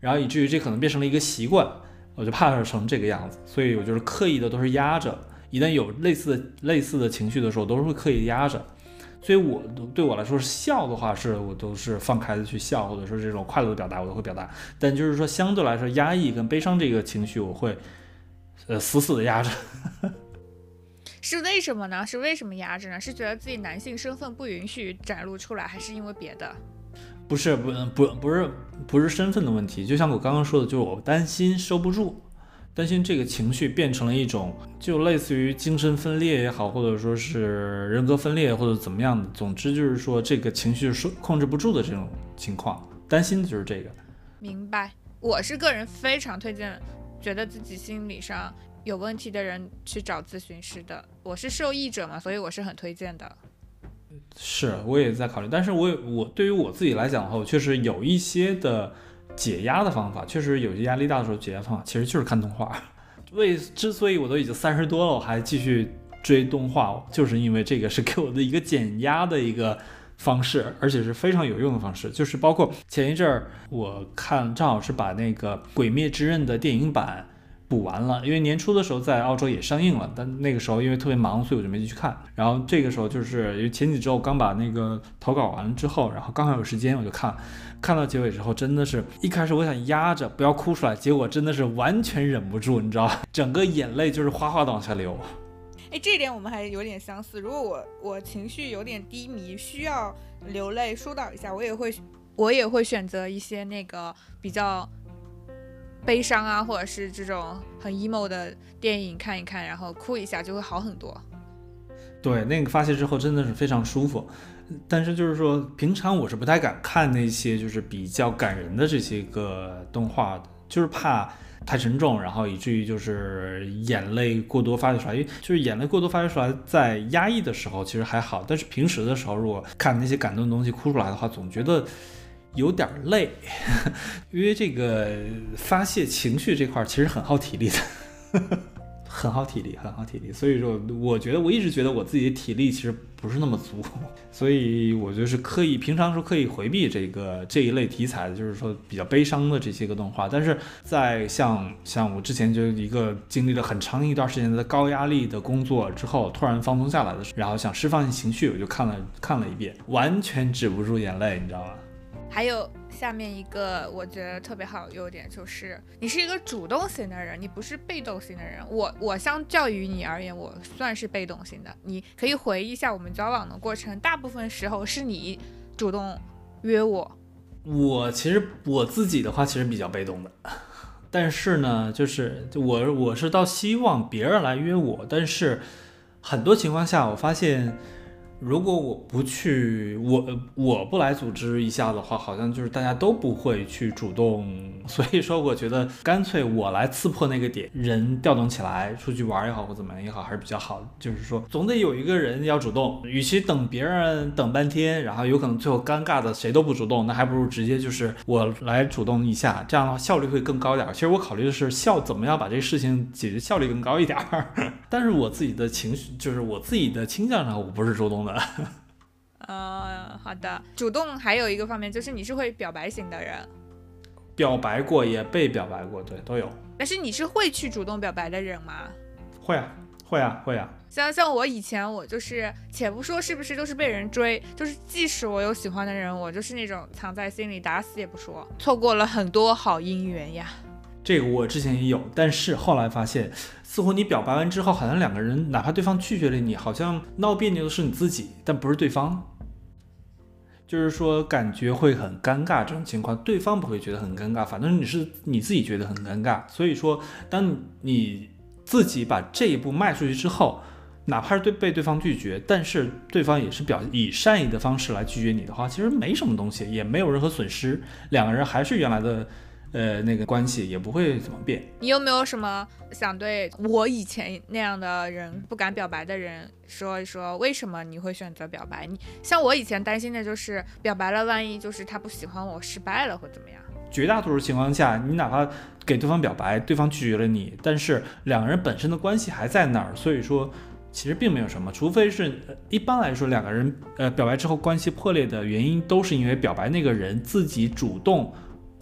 然后以至于这可能变成了一个习惯，我就怕成这个样子，所以我就是刻意的都是压着，一旦有类似的类似的情绪的时候，都是会刻意压着。所以，我对我来说是笑的话，是我都是放开的去笑，或者说这种快乐的表达，我都会表达。但就是说，相对来说，压抑跟悲伤这个情绪，我会呃死死的压着。是为什么呢？是为什么压着呢？是觉得自己男性身份不允许展露出来，还是因为别的？不是，不不不是不是身份的问题。就像我刚刚说的，就是我担心收不住。担心这个情绪变成了一种，就类似于精神分裂也好，或者说是人格分裂或者怎么样的，总之就是说这个情绪是控制不住的这种情况，担心的就是这个。明白，我是个人非常推荐，觉得自己心理上有问题的人去找咨询师的。我是受益者嘛，所以我是很推荐的。是，我也在考虑，但是我我对于我自己来讲的话，我确实有一些的。解压的方法确实有些压力大的时候，解压方法其实就是看动画。为之所以我都已经三十多了，我还继续追动画，就是因为这个是给我的一个减压的一个方式，而且是非常有用的方式。就是包括前一阵儿我看，正好是把那个《鬼灭之刃》的电影版。补完了，因为年初的时候在澳洲也上映了，但那个时候因为特别忙，所以我就没去看。然后这个时候就是因为前几周刚把那个投稿完了之后，然后刚好有时间我就看，看到结尾之后真的是一开始我想压着不要哭出来，结果真的是完全忍不住，你知道，整个眼泪就是哗哗的往下流。哎，这点我们还有点相似。如果我我情绪有点低迷，需要流泪疏导一下，我也会我也会选择一些那个比较。悲伤啊，或者是这种很 emo 的电影看一看，然后哭一下就会好很多。对，那个发泄之后真的是非常舒服。但是就是说，平常我是不太敢看那些就是比较感人的这些个动画，就是怕太沉重，然后以至于就是眼泪过多发泄出来。因为就是眼泪过多发泄出来，在压抑的时候其实还好，但是平时的时候，如果看那些感动的东西哭出来的话，总觉得有点累，因为这个发泄情绪这块其实很耗体力的。很耗体力，很耗体力，所以说，我觉得我一直觉得我自己的体力其实不是那么足，所以我就是刻意平常时候刻意回避这个这一类题材的，就是说比较悲伤的这些个动画。但是在像像我之前就一个经历了很长一段时间的高压力的工作之后，突然放松下来的时候，然后想释放一下情绪，我就看了看了一遍，完全止不住眼泪，你知道吗？还有。下面一个我觉得特别好的优点就是，你是一个主动型的人，你不是被动型的人。我我相较于你而言，我算是被动型的。你可以回忆一下我们交往的过程，大部分时候是你主动约我。我其实我自己的话其实比较被动的，但是呢，就是我我是倒希望别人来约我，但是很多情况下我发现。如果我不去，我我不来组织一下的话，好像就是大家都不会去主动。所以说，我觉得干脆我来刺破那个点，人调动起来，出去玩也好，或怎么样也好，还是比较好。就是说，总得有一个人要主动。与其等别人等半天，然后有可能最后尴尬的谁都不主动，那还不如直接就是我来主动一下，这样的话效率会更高点。其实我考虑的是效怎么样把这个事情解决效率更高一点。但是我自己的情绪，就是我自己的倾向上，我不是主动的。呃，好的，主动还有一个方面就是你是会表白型的人，表白过也被表白过，对，都有。但是你是会去主动表白的人吗？会啊，会啊，会啊。像像我以前我就是，且不说是不是都是被人追，就是即使我有喜欢的人，我就是那种藏在心里，打死也不说，错过了很多好姻缘呀。这个我之前也有，但是后来发现。似乎你表白完之后，好像两个人，哪怕对方拒绝了你，好像闹别扭的是你自己，但不是对方。就是说，感觉会很尴尬。这种情况，对方不会觉得很尴尬，反正你是你自己觉得很尴尬。所以说，当你自己把这一步迈出去之后，哪怕是对被对方拒绝，但是对方也是表以善意的方式来拒绝你的话，其实没什么东西，也没有任何损失，两个人还是原来的。呃，那个关系也不会怎么变。你有没有什么想对我以前那样的人不敢表白的人说一说？为什么你会选择表白？你像我以前担心的就是表白了，万一就是他不喜欢我，失败了或怎么样？绝大多数情况下，你哪怕给对方表白，对方拒绝了你，但是两个人本身的关系还在那儿，所以说其实并没有什么。除非是一般来说，两个人呃表白之后关系破裂的原因，都是因为表白那个人自己主动。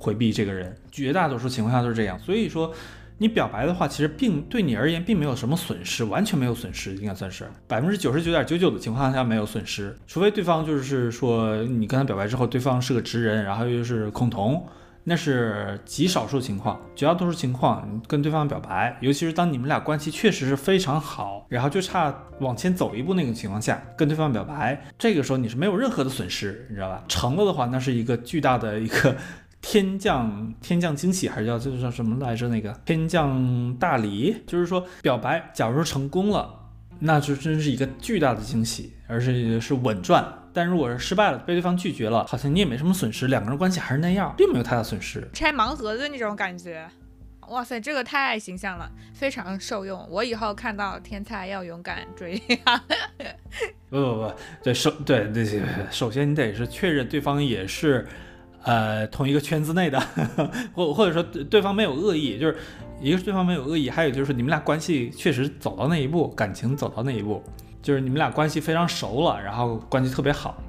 回避这个人，绝大多数情况下都是这样。所以说，你表白的话，其实并对你而言并没有什么损失，完全没有损失，应该算是百分之九十九点九九的情况下没有损失。除非对方就是说你跟他表白之后，对方是个直人，然后又是恐同，那是极少数情况。绝大多数情况，跟对方表白，尤其是当你们俩关系确实是非常好，然后就差往前走一步那个情况下，跟对方表白，这个时候你是没有任何的损失，你知道吧？成了的话，那是一个巨大的一个。天降天降惊喜，还是叫这叫什么来着？那个天降大礼，就是说表白，假如说成功了，那就真是一个巨大的惊喜，而且是稳赚。但如果是失败了，被对方拒绝了，好像你也没什么损失，两个人关系还是那样，并没有太大损失。拆盲盒的那种感觉，哇塞，这个太形象了，非常受用。我以后看到天才要勇敢追。不不不，对首对对对，首先你得是确认对方也是。呃，同一个圈子内的，或或者说对方没有恶意，就是一个是对方没有恶意，还有就是你们俩关系确实走到那一步，感情走到那一步，就是你们俩关系非常熟了，然后关系特别好。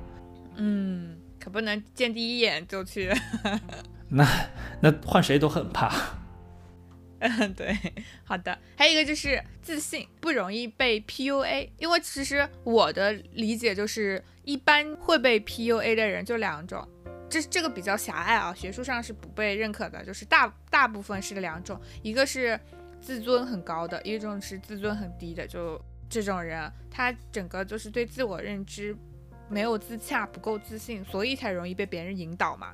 嗯，可不能见第一眼就去。那那换谁都很怕。嗯，对，好的。还有一个就是自信，不容易被 PUA，因为其实我的理解就是，一般会被 PUA 的人就两种。这这个比较狭隘啊，学术上是不被认可的。就是大大部分是两种，一个是自尊很高的，一种是自尊很低的。就这种人，他整个就是对自我认知没有自洽，不够自信，所以才容易被别人引导嘛。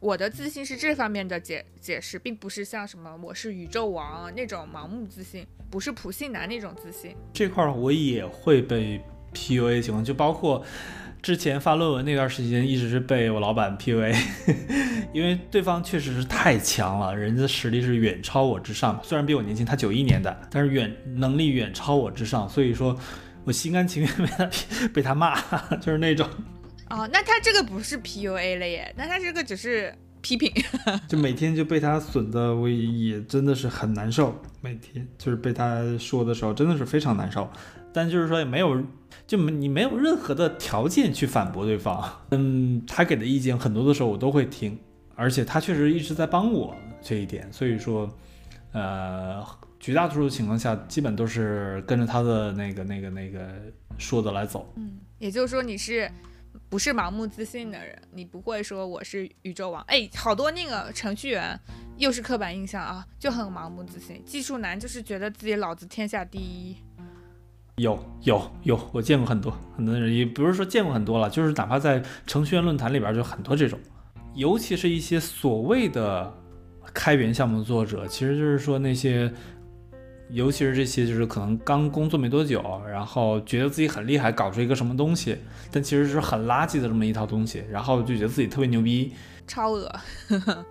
我的自信是这方面的解解释，并不是像什么我是宇宙王那种盲目自信，不是普信男那种自信。这块儿我也会被 PUA 情况，就包括之前发论文那段时间，一直是被我老板 PUA，因为对方确实是太强了，人家实力是远超我之上，虽然比我年轻，他九一年的，但是远能力远超我之上，所以说我心甘情愿被他 被他骂，就是那种。哦，那他这个不是 PUA 了耶，那他这个只是批评，就每天就被他损的，我也真的是很难受。每天就是被他说的时候，真的是非常难受。但就是说也没有，就你没有任何的条件去反驳对方。嗯，他给的意见很多的时候我都会听，而且他确实一直在帮我这一点。所以说，呃，绝大多数情况下，基本都是跟着他的那个、那个、那个说的来走。嗯，也就是说你是。不是盲目自信的人，你不会说我是宇宙王。哎，好多那个程序员又是刻板印象啊，就很盲目自信。技术男就是觉得自己老子天下第一。有有有，我见过很多很多人，也不是说见过很多了，就是哪怕在程序员论坛里边就很多这种，尤其是一些所谓的开源项目作者，其实就是说那些。尤其是这些，就是可能刚工作没多久，然后觉得自己很厉害，搞出一个什么东西，但其实是很垃圾的这么一套东西，然后就觉得自己特别牛逼，超恶。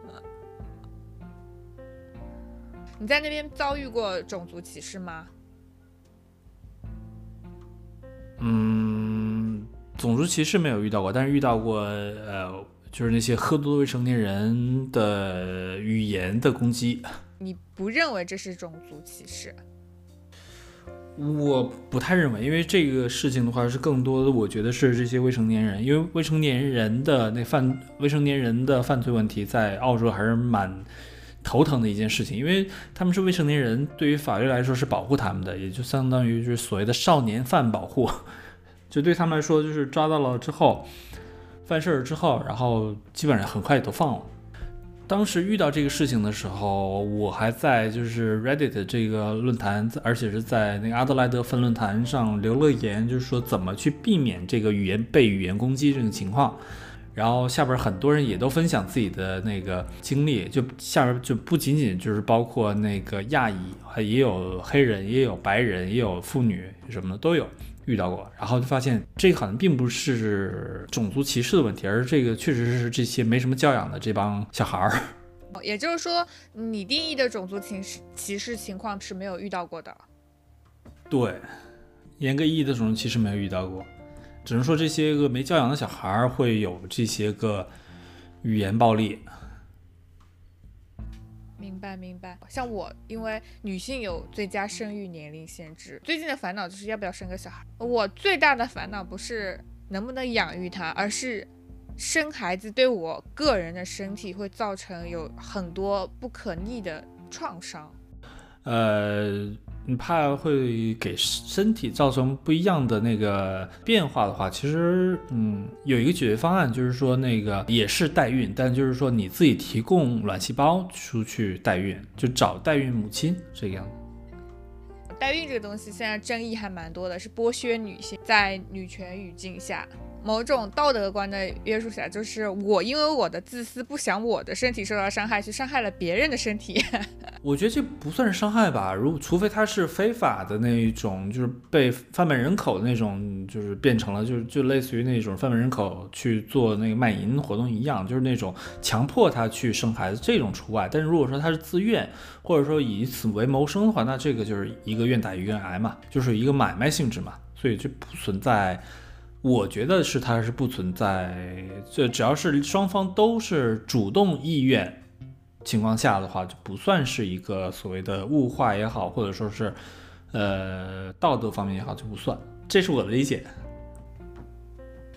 你在那边遭遇过种族歧视吗？嗯，种族歧视没有遇到过，但是遇到过，呃，就是那些喝多的未成年人的语言的攻击。你不认为这是种族歧视？我不太认为，因为这个事情的话是更多的，我觉得是这些未成年人，因为未成年人的那犯未成年人的犯罪问题在澳洲还是蛮头疼的一件事情，因为他们是未成年人，对于法律来说是保护他们的，也就相当于就是所谓的少年犯保护，就对他们来说就是抓到了之后犯事儿之后，然后基本上很快也都放了。当时遇到这个事情的时候，我还在就是 Reddit 这个论坛，而且是在那个阿德莱德分论坛上留了言，就是说怎么去避免这个语言被语言攻击这个情况。然后下边很多人也都分享自己的那个经历，就下边就不仅仅就是包括那个亚裔，还也有黑人，也有白人，也有妇女什么的都有遇到过。然后就发现这个好像并不是种族歧视的问题，而这个确实是这些没什么教养的这帮小孩儿。也就是说，你定义的种族歧视歧视情况是没有遇到过的。对，严格意义的种族歧视没有遇到过。只能说这些个没教养的小孩儿会有这些个语言暴力。明白明白。像我，因为女性有最佳生育年龄限制，最近的烦恼就是要不要生个小孩。我最大的烦恼不是能不能养育他，而是生孩子对我个人的身体会造成有很多不可逆的创伤。呃。你怕会给身体造成不一样的那个变化的话，其实，嗯，有一个解决方案，就是说那个也是代孕，但就是说你自己提供卵细胞出去代孕，就找代孕母亲这个样子。代孕这个东西现在争议还蛮多的，是剥削女性，在女权语境下。某种道德观的约束下，就是我因为我的自私，不想我的身体受到伤害，去伤害了别人的身体。我觉得这不算是伤害吧，如除非他是非法的那一种，就是被贩卖人口的那种，就是变成了，就是就类似于那种贩卖人口去做那个卖淫活动一样，就是那种强迫他去生孩子这种除外。但是如果说他是自愿，或者说以此为谋生的话，那这个就是一个愿打一愿挨嘛，就是一个买卖性质嘛，所以就不存在。我觉得是，它是不存在，这只要是双方都是主动意愿情况下的话，就不算是一个所谓的物化也好，或者说是，呃，道德方面也好，就不算。这是我的理解。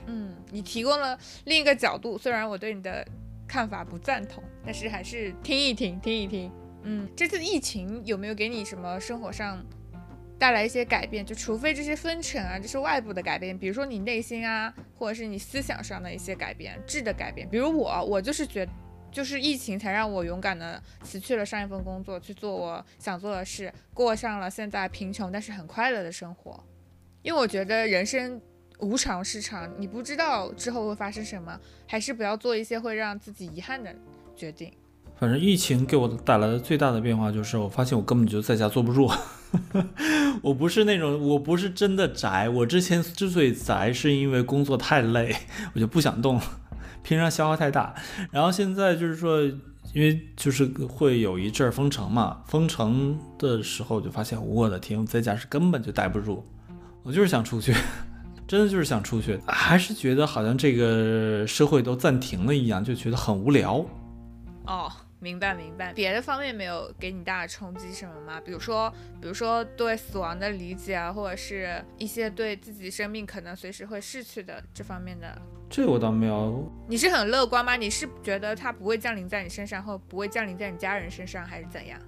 嗯，你提供了另一个角度，虽然我对你的看法不赞同，但是还是听一听，听一听。嗯，这次疫情有没有给你什么生活上？带来一些改变，就除非这些分成啊，这是外部的改变，比如说你内心啊，或者是你思想上的一些改变，质的改变。比如我，我就是觉，就是疫情才让我勇敢的辞去了上一份工作，去做我想做的事，过上了现在贫穷但是很快乐的生活。因为我觉得人生无常是常，你不知道之后会发生什么，还是不要做一些会让自己遗憾的决定。反正疫情给我带来的最大的变化就是，我发现我根本就在家坐不住。我不是那种，我不是真的宅。我之前之所以宅，是因为工作太累，我就不想动，平常消耗太大。然后现在就是说，因为就是会有一阵封城嘛，封城的时候就发现，我的天，我在家是根本就待不住。我就是想出去，真的就是想出去，还是觉得好像这个社会都暂停了一样，就觉得很无聊。哦。明白明白，别的方面没有给你大的冲击什么吗？比如说，比如说对死亡的理解啊，或者是一些对自己生命可能随时会逝去的这方面的。这我倒没有。你是很乐观吗？你是觉得它不会降临在你身上，或不会降临在你家人身上，还是怎样？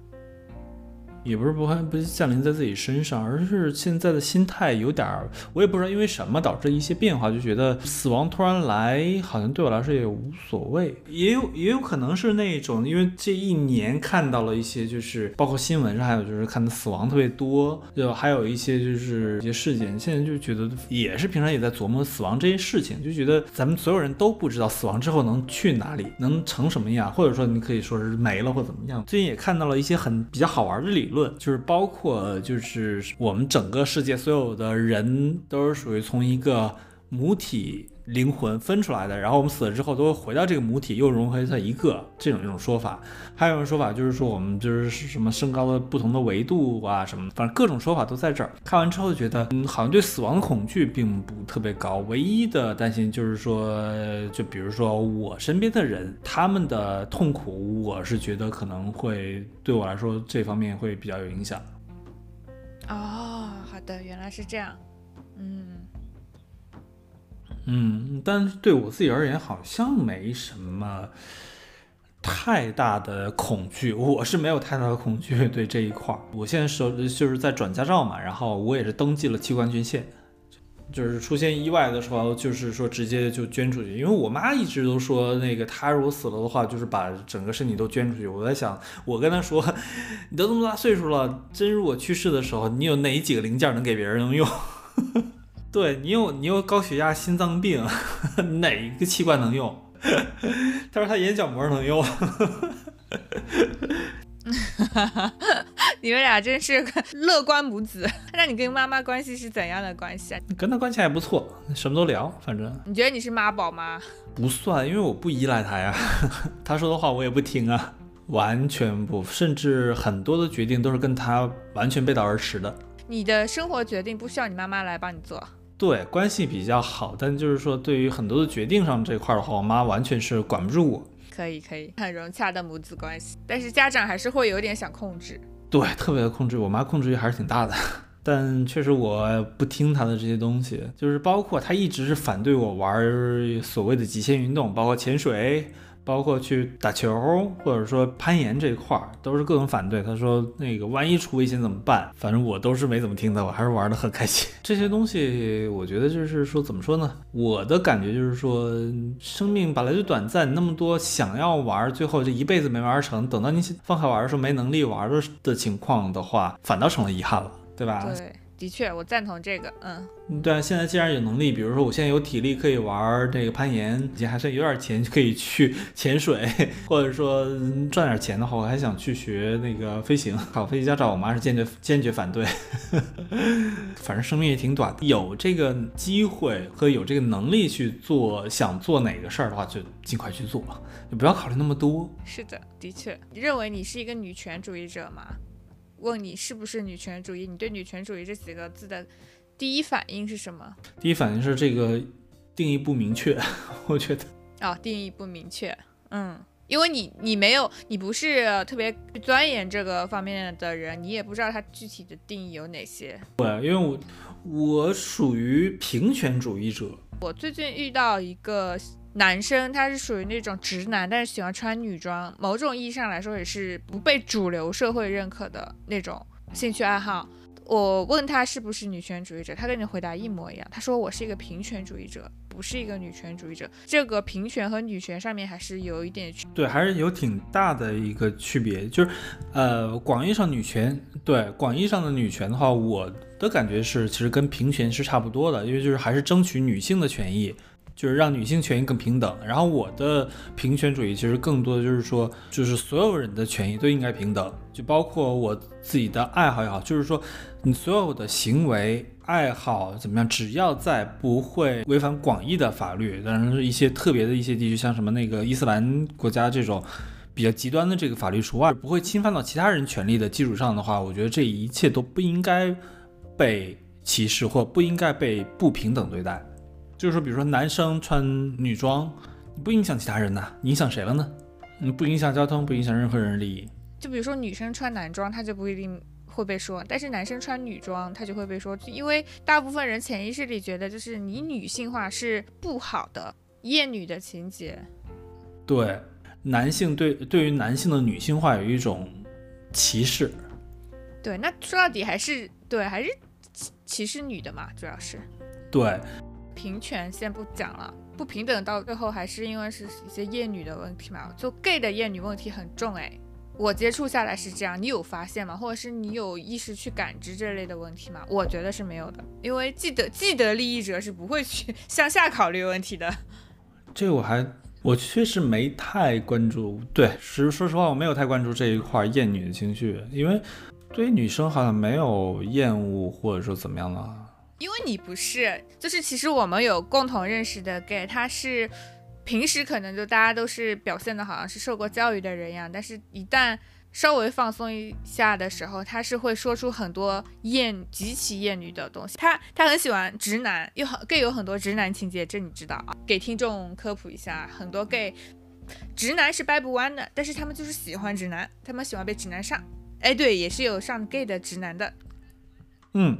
也不是不会不降临在自己身上，而是现在的心态有点儿，我也不知道因为什么导致一些变化，就觉得死亡突然来，好像对我来说也无所谓。也有也有可能是那种，因为这一年看到了一些，就是包括新闻上，还有就是看的死亡特别多，就还有一些就是一些事件，现在就觉得也是平常也在琢磨死亡这些事情，就觉得咱们所有人都不知道死亡之后能去哪里，能成什么样，或者说你可以说是没了或怎么样。最近也看到了一些很比较好玩的理。论就是包括，就是我们整个世界所有的人都是属于从一个母体灵魂分出来的，然后我们死了之后都会回到这个母体，又融合在一个这种一种说法。还有一种说法就是说我们就是什么升高的不同的维度啊什么，反正各种说法都在这儿。看完之后觉得，嗯，好像对死亡的恐惧并不特别高，唯一的担心就是说，就比如说我身边的人他们的痛苦，我是觉得可能会对我来说这方面会比较有影响。哦，好的，原来是这样，嗯。嗯，但对我自己而言，好像没什么太大的恐惧。我是没有太大的恐惧对这一块儿。我现在手就是在转驾照嘛，然后我也是登记了器官捐献，就是出现意外的时候，就是说直接就捐出去。因为我妈一直都说，那个她如果死了的话，就是把整个身体都捐出去。我在想，我跟她说，你都这么大岁数了，真如果去世的时候，你有哪几个零件能给别人能用？对你有你有高血压、心脏病，哪一个器官能用？他说他眼角膜能用。你们俩真是个乐观母子。那你跟妈妈关系是怎样的关系啊？跟她关系还不错，什么都聊，反正。你觉得你是妈宝吗？不算，因为我不依赖她呀。她说的话我也不听啊，完全不，甚至很多的决定都是跟她完全背道而驰的。你的生活决定不需要你妈妈来帮你做。对，关系比较好，但就是说，对于很多的决定上这块的话，我妈完全是管不住我。可以，可以，很融洽的母子关系，但是家长还是会有点想控制。对，特别的控制，我妈控制欲还是挺大的，但确实我不听她的这些东西，就是包括她一直是反对我玩所谓的极限运动，包括潜水。包括去打球，或者说攀岩这一块儿，都是各种反对。他说那个万一出危险怎么办？反正我都是没怎么听的，我还是玩的很开心。这些东西，我觉得就是说，怎么说呢？我的感觉就是说，生命本来就短暂，那么多想要玩，最后这一辈子没玩成，等到你放开玩的时候没能力玩的的情况的话，反倒成了遗憾了，对吧？对。的确，我赞同这个。嗯，对啊，现在既然有能力，比如说我现在有体力可以玩这个攀岩，已经还算有点钱可以去 潜水，或者说赚点钱的话，我还想去学那个飞行，考飞机驾照。我妈是坚决坚决反对。反正生命也挺短，有这个机会和有这个能力去做想做哪个事儿的话，就尽快去做，就不要考虑那么多。是的，的确，你认为你是一个女权主义者吗？问你是不是女权主义？你对女权主义这几个字的第一反应是什么？第一反应是这个定义不明确，我觉得。哦，定义不明确，嗯，因为你你没有，你不是特别钻研这个方面的人，你也不知道它具体的定义有哪些。对，因为我我属于平权主义者。我最近遇到一个。男生他是属于那种直男，但是喜欢穿女装，某种意义上来说也是不被主流社会认可的那种兴趣爱好。我问他是不是女权主义者，他跟你回答一模一样。他说我是一个平权主义者，不是一个女权主义者。这个平权和女权上面还是有一点区，对，还是有挺大的一个区别。就是，呃，广义上女权，对，广义上的女权的话，我的感觉是，其实跟平权是差不多的，因为就是还是争取女性的权益，就是让女性权益更平等。然后我的平权主义其实更多的就是说，就是所有人的权益都应该平等，就包括我自己的爱好也好，就是说你所有的行为爱好怎么样，只要在不会违反广义的法律，当然是一些特别的一些地区，像什么那个伊斯兰国家这种。比较极端的这个法律除外，不会侵犯到其他人权利的基础上的话，我觉得这一切都不应该被歧视或不应该被不平等对待。就是说，比如说男生穿女装，不影响其他人呐，影响谁了呢？嗯，不影响交通，不影响任何人利益。就比如说女生穿男装，他就不一定会被说；但是男生穿女装，他就会被说，因为大部分人潜意识里觉得，就是你女性化是不好的，厌女的情节。对。男性对对于男性的女性化有一种歧视，对，那说到底还是对，还是歧视女的嘛，主要是，对，平权先不讲了，不平等到最后还是因为是一些厌女的问题嘛，就 gay 的厌女问题很重哎，我接触下来是这样，你有发现吗？或者是你有意识去感知这类的问题吗？我觉得是没有的，因为既得既得利益者是不会去 向下考虑问题的，这我还。我确实没太关注，对，实说实话，我没有太关注这一块厌女的情绪，因为对于女生好像没有厌恶或者说怎么样的。因为你不是，就是其实我们有共同认识的 gay，他是平时可能就大家都是表现的好像是受过教育的人一样，但是一旦。稍微放松一下的时候，他是会说出很多厌、极其厌女的东西。他他很喜欢直男，有很 gay 有很多直男情节，这你知道啊？给听众科普一下，很多 gay 直男是掰不弯的，但是他们就是喜欢直男，他们喜欢被直男上。哎，对，也是有上 gay 的直男的。嗯，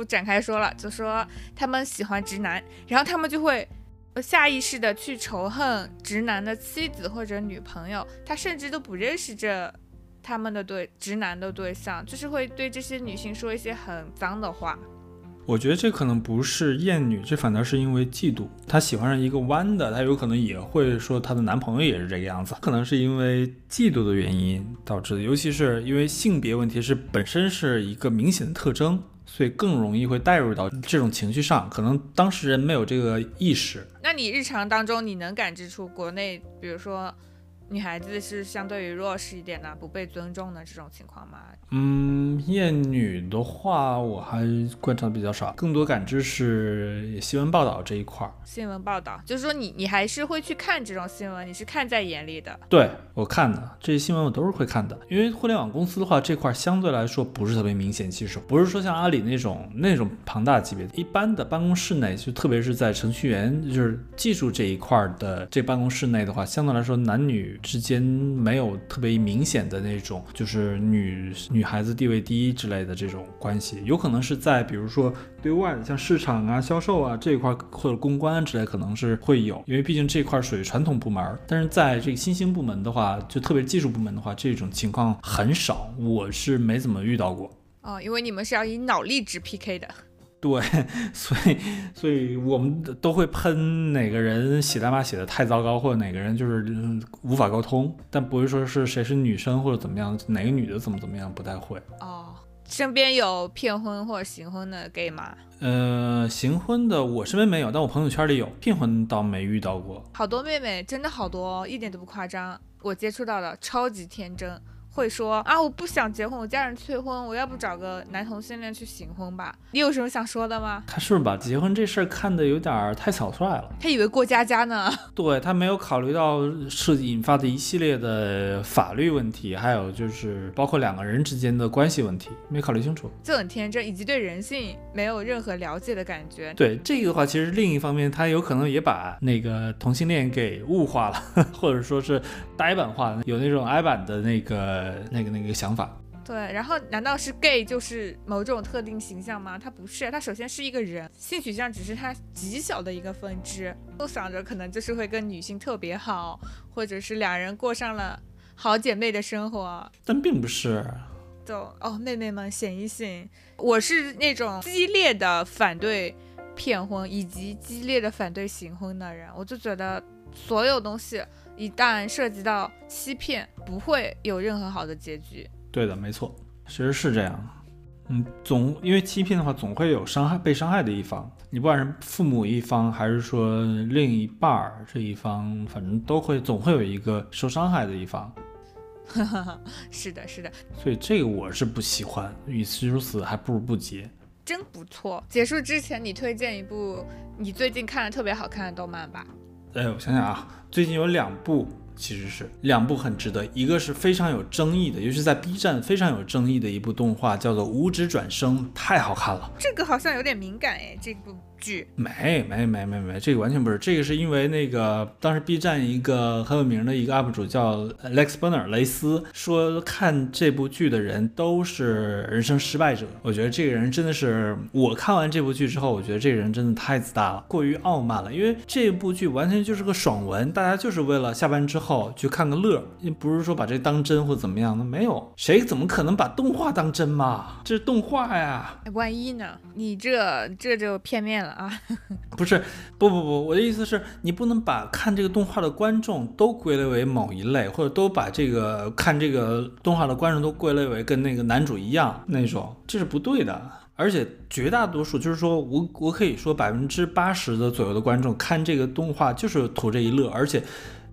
不展开说了，就说他们喜欢直男，然后他们就会。下意识的去仇恨直男的妻子或者女朋友，他甚至都不认识这他们的对直男的对象，就是会对这些女性说一些很脏的话。我觉得这可能不是厌女，这反倒是因为嫉妒。她喜欢上一个弯的，她有可能也会说她的男朋友也是这个样子，可能是因为嫉妒的原因导致的。尤其是因为性别问题是本身是一个明显的特征。所以更容易会带入到这种情绪上，可能当事人没有这个意识。那你日常当中，你能感知出国内，比如说？女孩子是相对于弱势一点的，不被尊重的这种情况吗？嗯，厌女的话，我还观察的比较少，更多感知是新闻报道这一块儿。新闻报道就是说，你你还是会去看这种新闻，你是看在眼里的。对我看的这些新闻，我都是会看的，因为互联网公司的话，这块相对来说不是特别明显。其实不是说像阿里那种那种庞大级别的，一般的办公室内，就特别是在程序员就是技术这一块的这办公室内的话，相对来说男女。之间没有特别明显的那种，就是女女孩子地位低之类的这种关系，有可能是在比如说对外的，像市场啊、销售啊这一块或者公关之类，可能是会有，因为毕竟这块属于传统部门。但是在这个新兴部门的话，就特别技术部门的话，这种情况很少，我是没怎么遇到过。哦，因为你们是要以脑力值 PK 的。对，所以，所以我们都会喷哪个人写代码写的太糟糕，或者哪个人就是无法沟通，但不会说是谁是女生或者怎么样，哪个女的怎么怎么样，不太会。哦，身边有骗婚或者行婚的 gay 吗？呃，行婚的我身边没有，但我朋友圈里有，骗婚倒没遇到过。好多妹妹，真的好多，一点都不夸张，我接触到的超级天真。会说啊，我不想结婚，我家人催婚，我要不找个男同性恋去行婚吧？你有什么想说的吗？他是不是把结婚这事儿看得有点太草率了？他以为过家家呢？对他没有考虑到是引发的一系列的法律问题，还有就是包括两个人之间的关系问题，没考虑清楚，就很天真，以及对人性没有任何了解的感觉。对这个的话，其实另一方面，他有可能也把那个同性恋给物化了，或者说是呆板化，有那种矮板的那个。呃，那个那个想法，对，然后难道是 gay 就是某种特定形象吗？他不是，他首先是一个人，性取向只是他极小的一个分支。都想着可能就是会跟女性特别好，或者是两人过上了好姐妹的生活，但并不是。就哦，妹妹们醒一醒，我是那种激烈的反对骗婚以及激烈的反对行婚的人，我就觉得所有东西。一旦涉及到欺骗，不会有任何好的结局。对的，没错，其实是这样。嗯，总因为欺骗的话，总会有伤害被伤害的一方。你不管是父母一方，还是说另一半儿这一方，反正都会总会有一个受伤害的一方。是的，是的，所以这个我是不喜欢。与其如此，还不如不结。真不错。结束之前，你推荐一部你最近看的特别好看的动漫吧？哎，我想想啊，最近有两部，其实是两部很值得。一个是非常有争议的，尤其在 B 站非常有争议的一部动画，叫做《五指转生》，太好看了。这个好像有点敏感哎，这部。剧没没没没没，这个完全不是，这个是因为那个当时 B 站一个很有名的一个 UP 主叫 Lex Burner 雷斯说看这部剧的人都是人生失败者。我觉得这个人真的是，我看完这部剧之后，我觉得这个人真的太自大了，过于傲慢了。因为这部剧完全就是个爽文，大家就是为了下班之后去看个乐，不是说把这当真或怎么样的，没有谁怎么可能把动画当真嘛？这是动画呀，万一呢？你这这就片面了。啊，不是，不不不，我的意思是你不能把看这个动画的观众都归类为某一类，或者都把这个看这个动画的观众都归类为跟那个男主一样那种，这是不对的。而且绝大多数，就是说我我可以说百分之八十的左右的观众看这个动画就是图这一乐，而且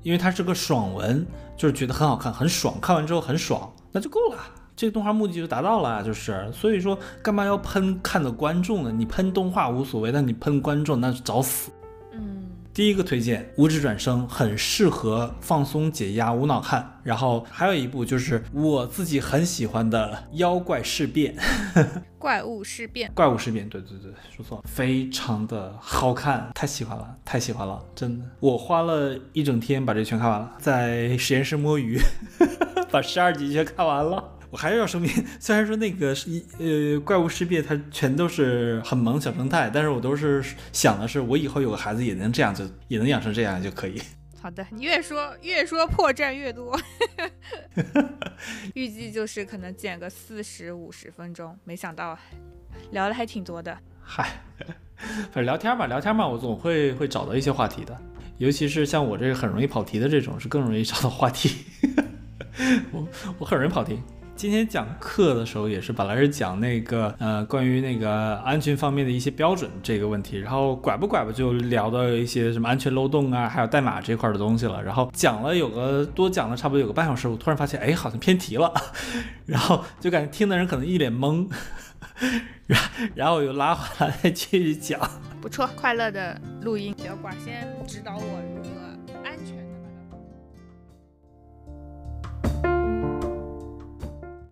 因为它是个爽文，就是觉得很好看，很爽，看完之后很爽，那就够了。这个动画目的就达到了，就是所以说干嘛要喷看的观众呢？你喷动画无所谓，但你喷观众那是找死。嗯，第一个推荐《五指转生》，很适合放松解压、无脑看。然后还有一部就是我自己很喜欢的《妖怪事变》，怪物事变，怪物事变，对对对，说错了，非常的好看，太喜欢了，太喜欢了，真的，我花了一整天把这全看完了，在实验室摸鱼，把十二集全看完了。我还是要声明，虽然说那个是一呃怪物世变，它全都是很萌小生态，但是我都是想的是，我以后有个孩子也能这样，就也能养成这样就可以。好的，你越说越说破绽越多，预计就是可能剪个四十五十分钟，没想到聊的还挺多的。嗨，反正聊天嘛，聊天嘛，我总会会找到一些话题的，尤其是像我这个很容易跑题的这种，是更容易找到话题。我我很容易跑题。今天讲课的时候也是，本来是讲那个呃关于那个安全方面的一些标准这个问题，然后拐不拐不就聊到一些什么安全漏洞啊，还有代码这块的东西了。然后讲了有个多讲了差不多有个半小时，我突然发现哎好像偏题了，然后就感觉听的人可能一脸懵，然 然后我又拉回来继续讲。不错，快乐的录音，小寡先指导我。